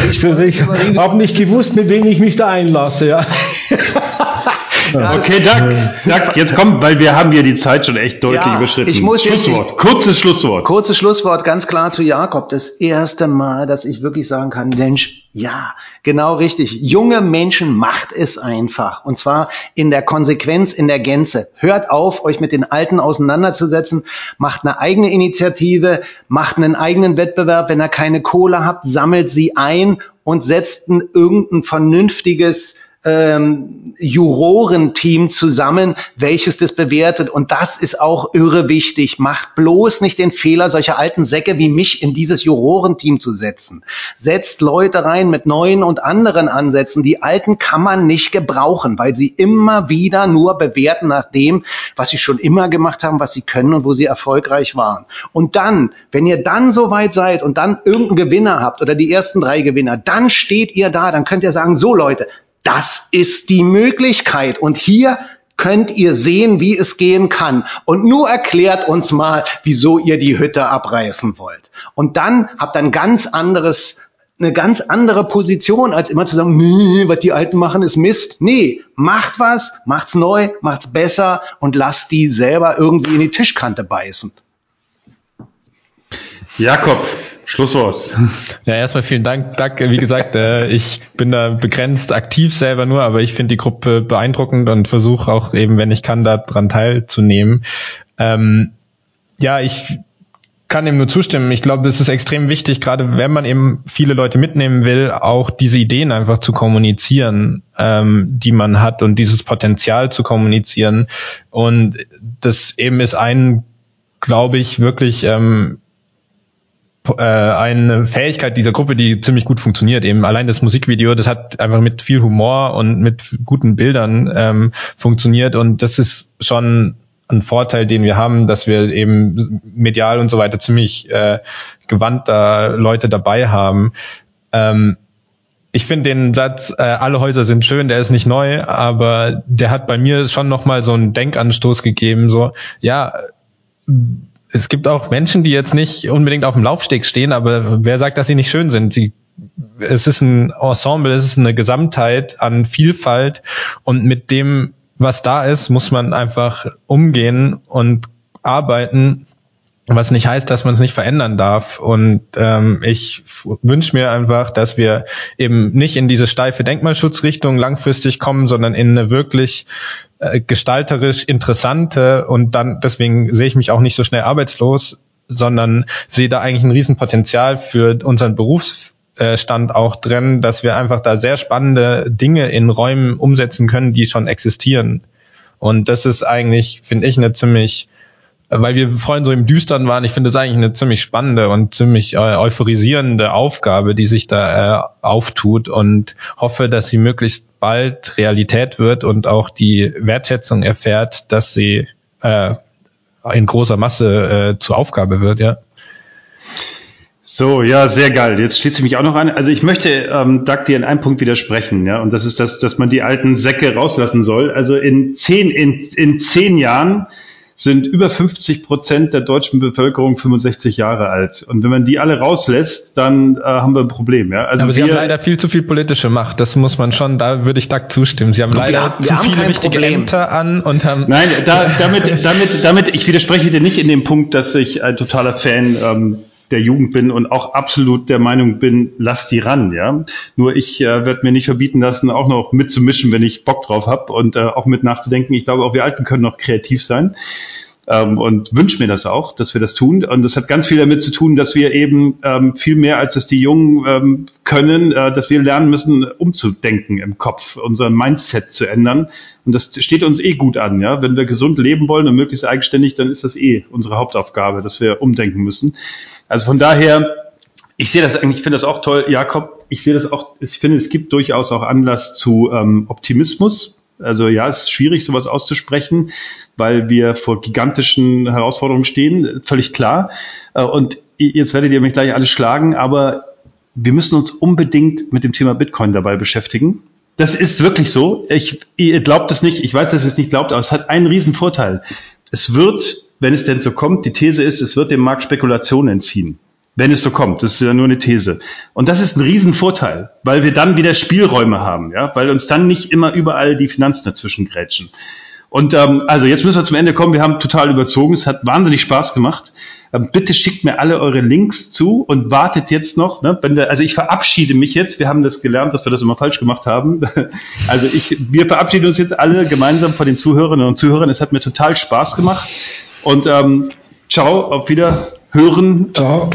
Ich, ich habe nicht gewusst, mit wem ich mich da einlasse. Ja. [laughs] Ja, okay, Doug, Doug, jetzt komm, weil wir haben hier die Zeit schon echt deutlich ja, überschritten. Ich muss Schlusswort, kurzes Schlusswort. Kurzes Schlusswort, ganz klar zu Jakob. Das erste Mal, dass ich wirklich sagen kann, Mensch, ja, genau richtig. Junge Menschen macht es einfach. Und zwar in der Konsequenz, in der Gänze. Hört auf, euch mit den Alten auseinanderzusetzen. Macht eine eigene Initiative, macht einen eigenen Wettbewerb. Wenn ihr keine Kohle habt, sammelt sie ein und setzt ein, irgendein vernünftiges ähm, Jurorenteam zusammen, welches das bewertet. Und das ist auch irre wichtig. Macht bloß nicht den Fehler, solche alten Säcke wie mich in dieses Jurorenteam zu setzen. Setzt Leute rein mit neuen und anderen Ansätzen. Die alten kann man nicht gebrauchen, weil sie immer wieder nur bewerten nach dem, was sie schon immer gemacht haben, was sie können und wo sie erfolgreich waren. Und dann, wenn ihr dann so weit seid und dann irgendeinen Gewinner habt oder die ersten drei Gewinner, dann steht ihr da, dann könnt ihr sagen, so Leute, das ist die Möglichkeit. Und hier könnt ihr sehen, wie es gehen kann. Und nur erklärt uns mal, wieso ihr die Hütte abreißen wollt. Und dann habt ihr ein ganz anderes, eine ganz andere Position, als immer zu sagen, was die Alten machen, ist Mist. Nee, macht was, macht's neu, macht's besser und lasst die selber irgendwie in die Tischkante beißen. Jakob, Schlusswort. [laughs] Ja, erstmal vielen Dank, Doug. Wie gesagt, äh, ich bin da begrenzt aktiv selber nur, aber ich finde die Gruppe beeindruckend und versuche auch eben, wenn ich kann, daran teilzunehmen. Ähm, ja, ich kann dem nur zustimmen. Ich glaube, es ist extrem wichtig, gerade wenn man eben viele Leute mitnehmen will, auch diese Ideen einfach zu kommunizieren, ähm, die man hat und dieses Potenzial zu kommunizieren. Und das eben ist ein, glaube ich, wirklich ähm, äh, eine Fähigkeit dieser Gruppe, die ziemlich gut funktioniert. Eben allein das Musikvideo, das hat einfach mit viel Humor und mit guten Bildern ähm, funktioniert und das ist schon ein Vorteil, den wir haben, dass wir eben medial und so weiter ziemlich äh, gewandter Leute dabei haben. Ähm, ich finde den Satz, äh, alle Häuser sind schön, der ist nicht neu, aber der hat bei mir schon nochmal so einen Denkanstoß gegeben, so, ja, es gibt auch Menschen, die jetzt nicht unbedingt auf dem Laufsteg stehen, aber wer sagt, dass sie nicht schön sind? Sie, es ist ein Ensemble, es ist eine Gesamtheit an Vielfalt und mit dem was da ist, muss man einfach umgehen und arbeiten, was nicht heißt, dass man es nicht verändern darf. Und ähm, ich wünsche mir einfach, dass wir eben nicht in diese steife Denkmalschutzrichtung langfristig kommen, sondern in eine wirklich äh, gestalterisch interessante und dann, deswegen sehe ich mich auch nicht so schnell arbeitslos, sondern sehe da eigentlich ein Riesenpotenzial für unseren Berufs äh, stand auch drin, dass wir einfach da sehr spannende Dinge in Räumen umsetzen können, die schon existieren. Und das ist eigentlich, finde ich, eine ziemlich, weil wir vorhin so im Düstern waren, ich finde es eigentlich eine ziemlich spannende und ziemlich äh, euphorisierende Aufgabe, die sich da äh, auftut und hoffe, dass sie möglichst bald Realität wird und auch die Wertschätzung erfährt, dass sie äh, in großer Masse äh, zur Aufgabe wird, ja. So, ja, sehr geil. Jetzt schließe ich mich auch noch an. Also ich möchte ähm, Doug dir in einem Punkt widersprechen, ja, und das ist das, dass man die alten Säcke rauslassen soll. Also in zehn, in, in zehn Jahren sind über 50 Prozent der deutschen Bevölkerung 65 Jahre alt. Und wenn man die alle rauslässt, dann äh, haben wir ein Problem. Ja? Also Aber Sie haben leider viel zu viel politische Macht. Das muss man schon, da würde ich Doug zustimmen. Sie haben leider wir, zu haben viele wichtige Problem. Ämter an und haben... Nein, da, damit, [laughs] damit, damit, ich widerspreche dir nicht in dem Punkt, dass ich ein totaler Fan ähm, der Jugend bin und auch absolut der Meinung bin, lass die ran, ja. Nur ich äh, werde mir nicht verbieten lassen, auch noch mitzumischen, wenn ich Bock drauf habe und äh, auch mit nachzudenken. Ich glaube, auch wir Alten können noch kreativ sein ähm, und wünsche mir das auch, dass wir das tun. Und das hat ganz viel damit zu tun, dass wir eben ähm, viel mehr, als es die Jungen ähm, können, äh, dass wir lernen müssen, umzudenken im Kopf, unser Mindset zu ändern. Und das steht uns eh gut an. Ja? Wenn wir gesund leben wollen und möglichst eigenständig, dann ist das eh unsere Hauptaufgabe, dass wir umdenken müssen. Also von daher, ich sehe das eigentlich, ich finde das auch toll, Jakob. Ich sehe das auch, ich finde, es gibt durchaus auch Anlass zu ähm, Optimismus. Also ja, es ist schwierig, sowas auszusprechen, weil wir vor gigantischen Herausforderungen stehen, völlig klar. Äh, und jetzt werdet ihr mich gleich alle schlagen, aber wir müssen uns unbedingt mit dem Thema Bitcoin dabei beschäftigen. Das ist wirklich so. Ich, ihr glaubt es nicht, ich weiß, dass ihr es nicht glaubt, aber es hat einen riesen Vorteil. Es wird wenn es denn so kommt, die These ist, es wird dem Markt Spekulation entziehen. Wenn es so kommt, das ist ja nur eine These. Und das ist ein Riesenvorteil, weil wir dann wieder Spielräume haben, ja, weil uns dann nicht immer überall die Finanzen dazwischen grätschen. Und ähm, also jetzt müssen wir zum Ende kommen. Wir haben total überzogen. Es hat wahnsinnig Spaß gemacht. Ähm, bitte schickt mir alle eure Links zu und wartet jetzt noch. Ne, wenn der, also ich verabschiede mich jetzt. Wir haben das gelernt, dass wir das immer falsch gemacht haben. [laughs] Also ich, wir verabschieden uns jetzt alle gemeinsam von den Zuhörerinnen und Zuhörern. Es hat mir total Spaß gemacht. Und ähm, ciao, auf Wiederhören. Ciao.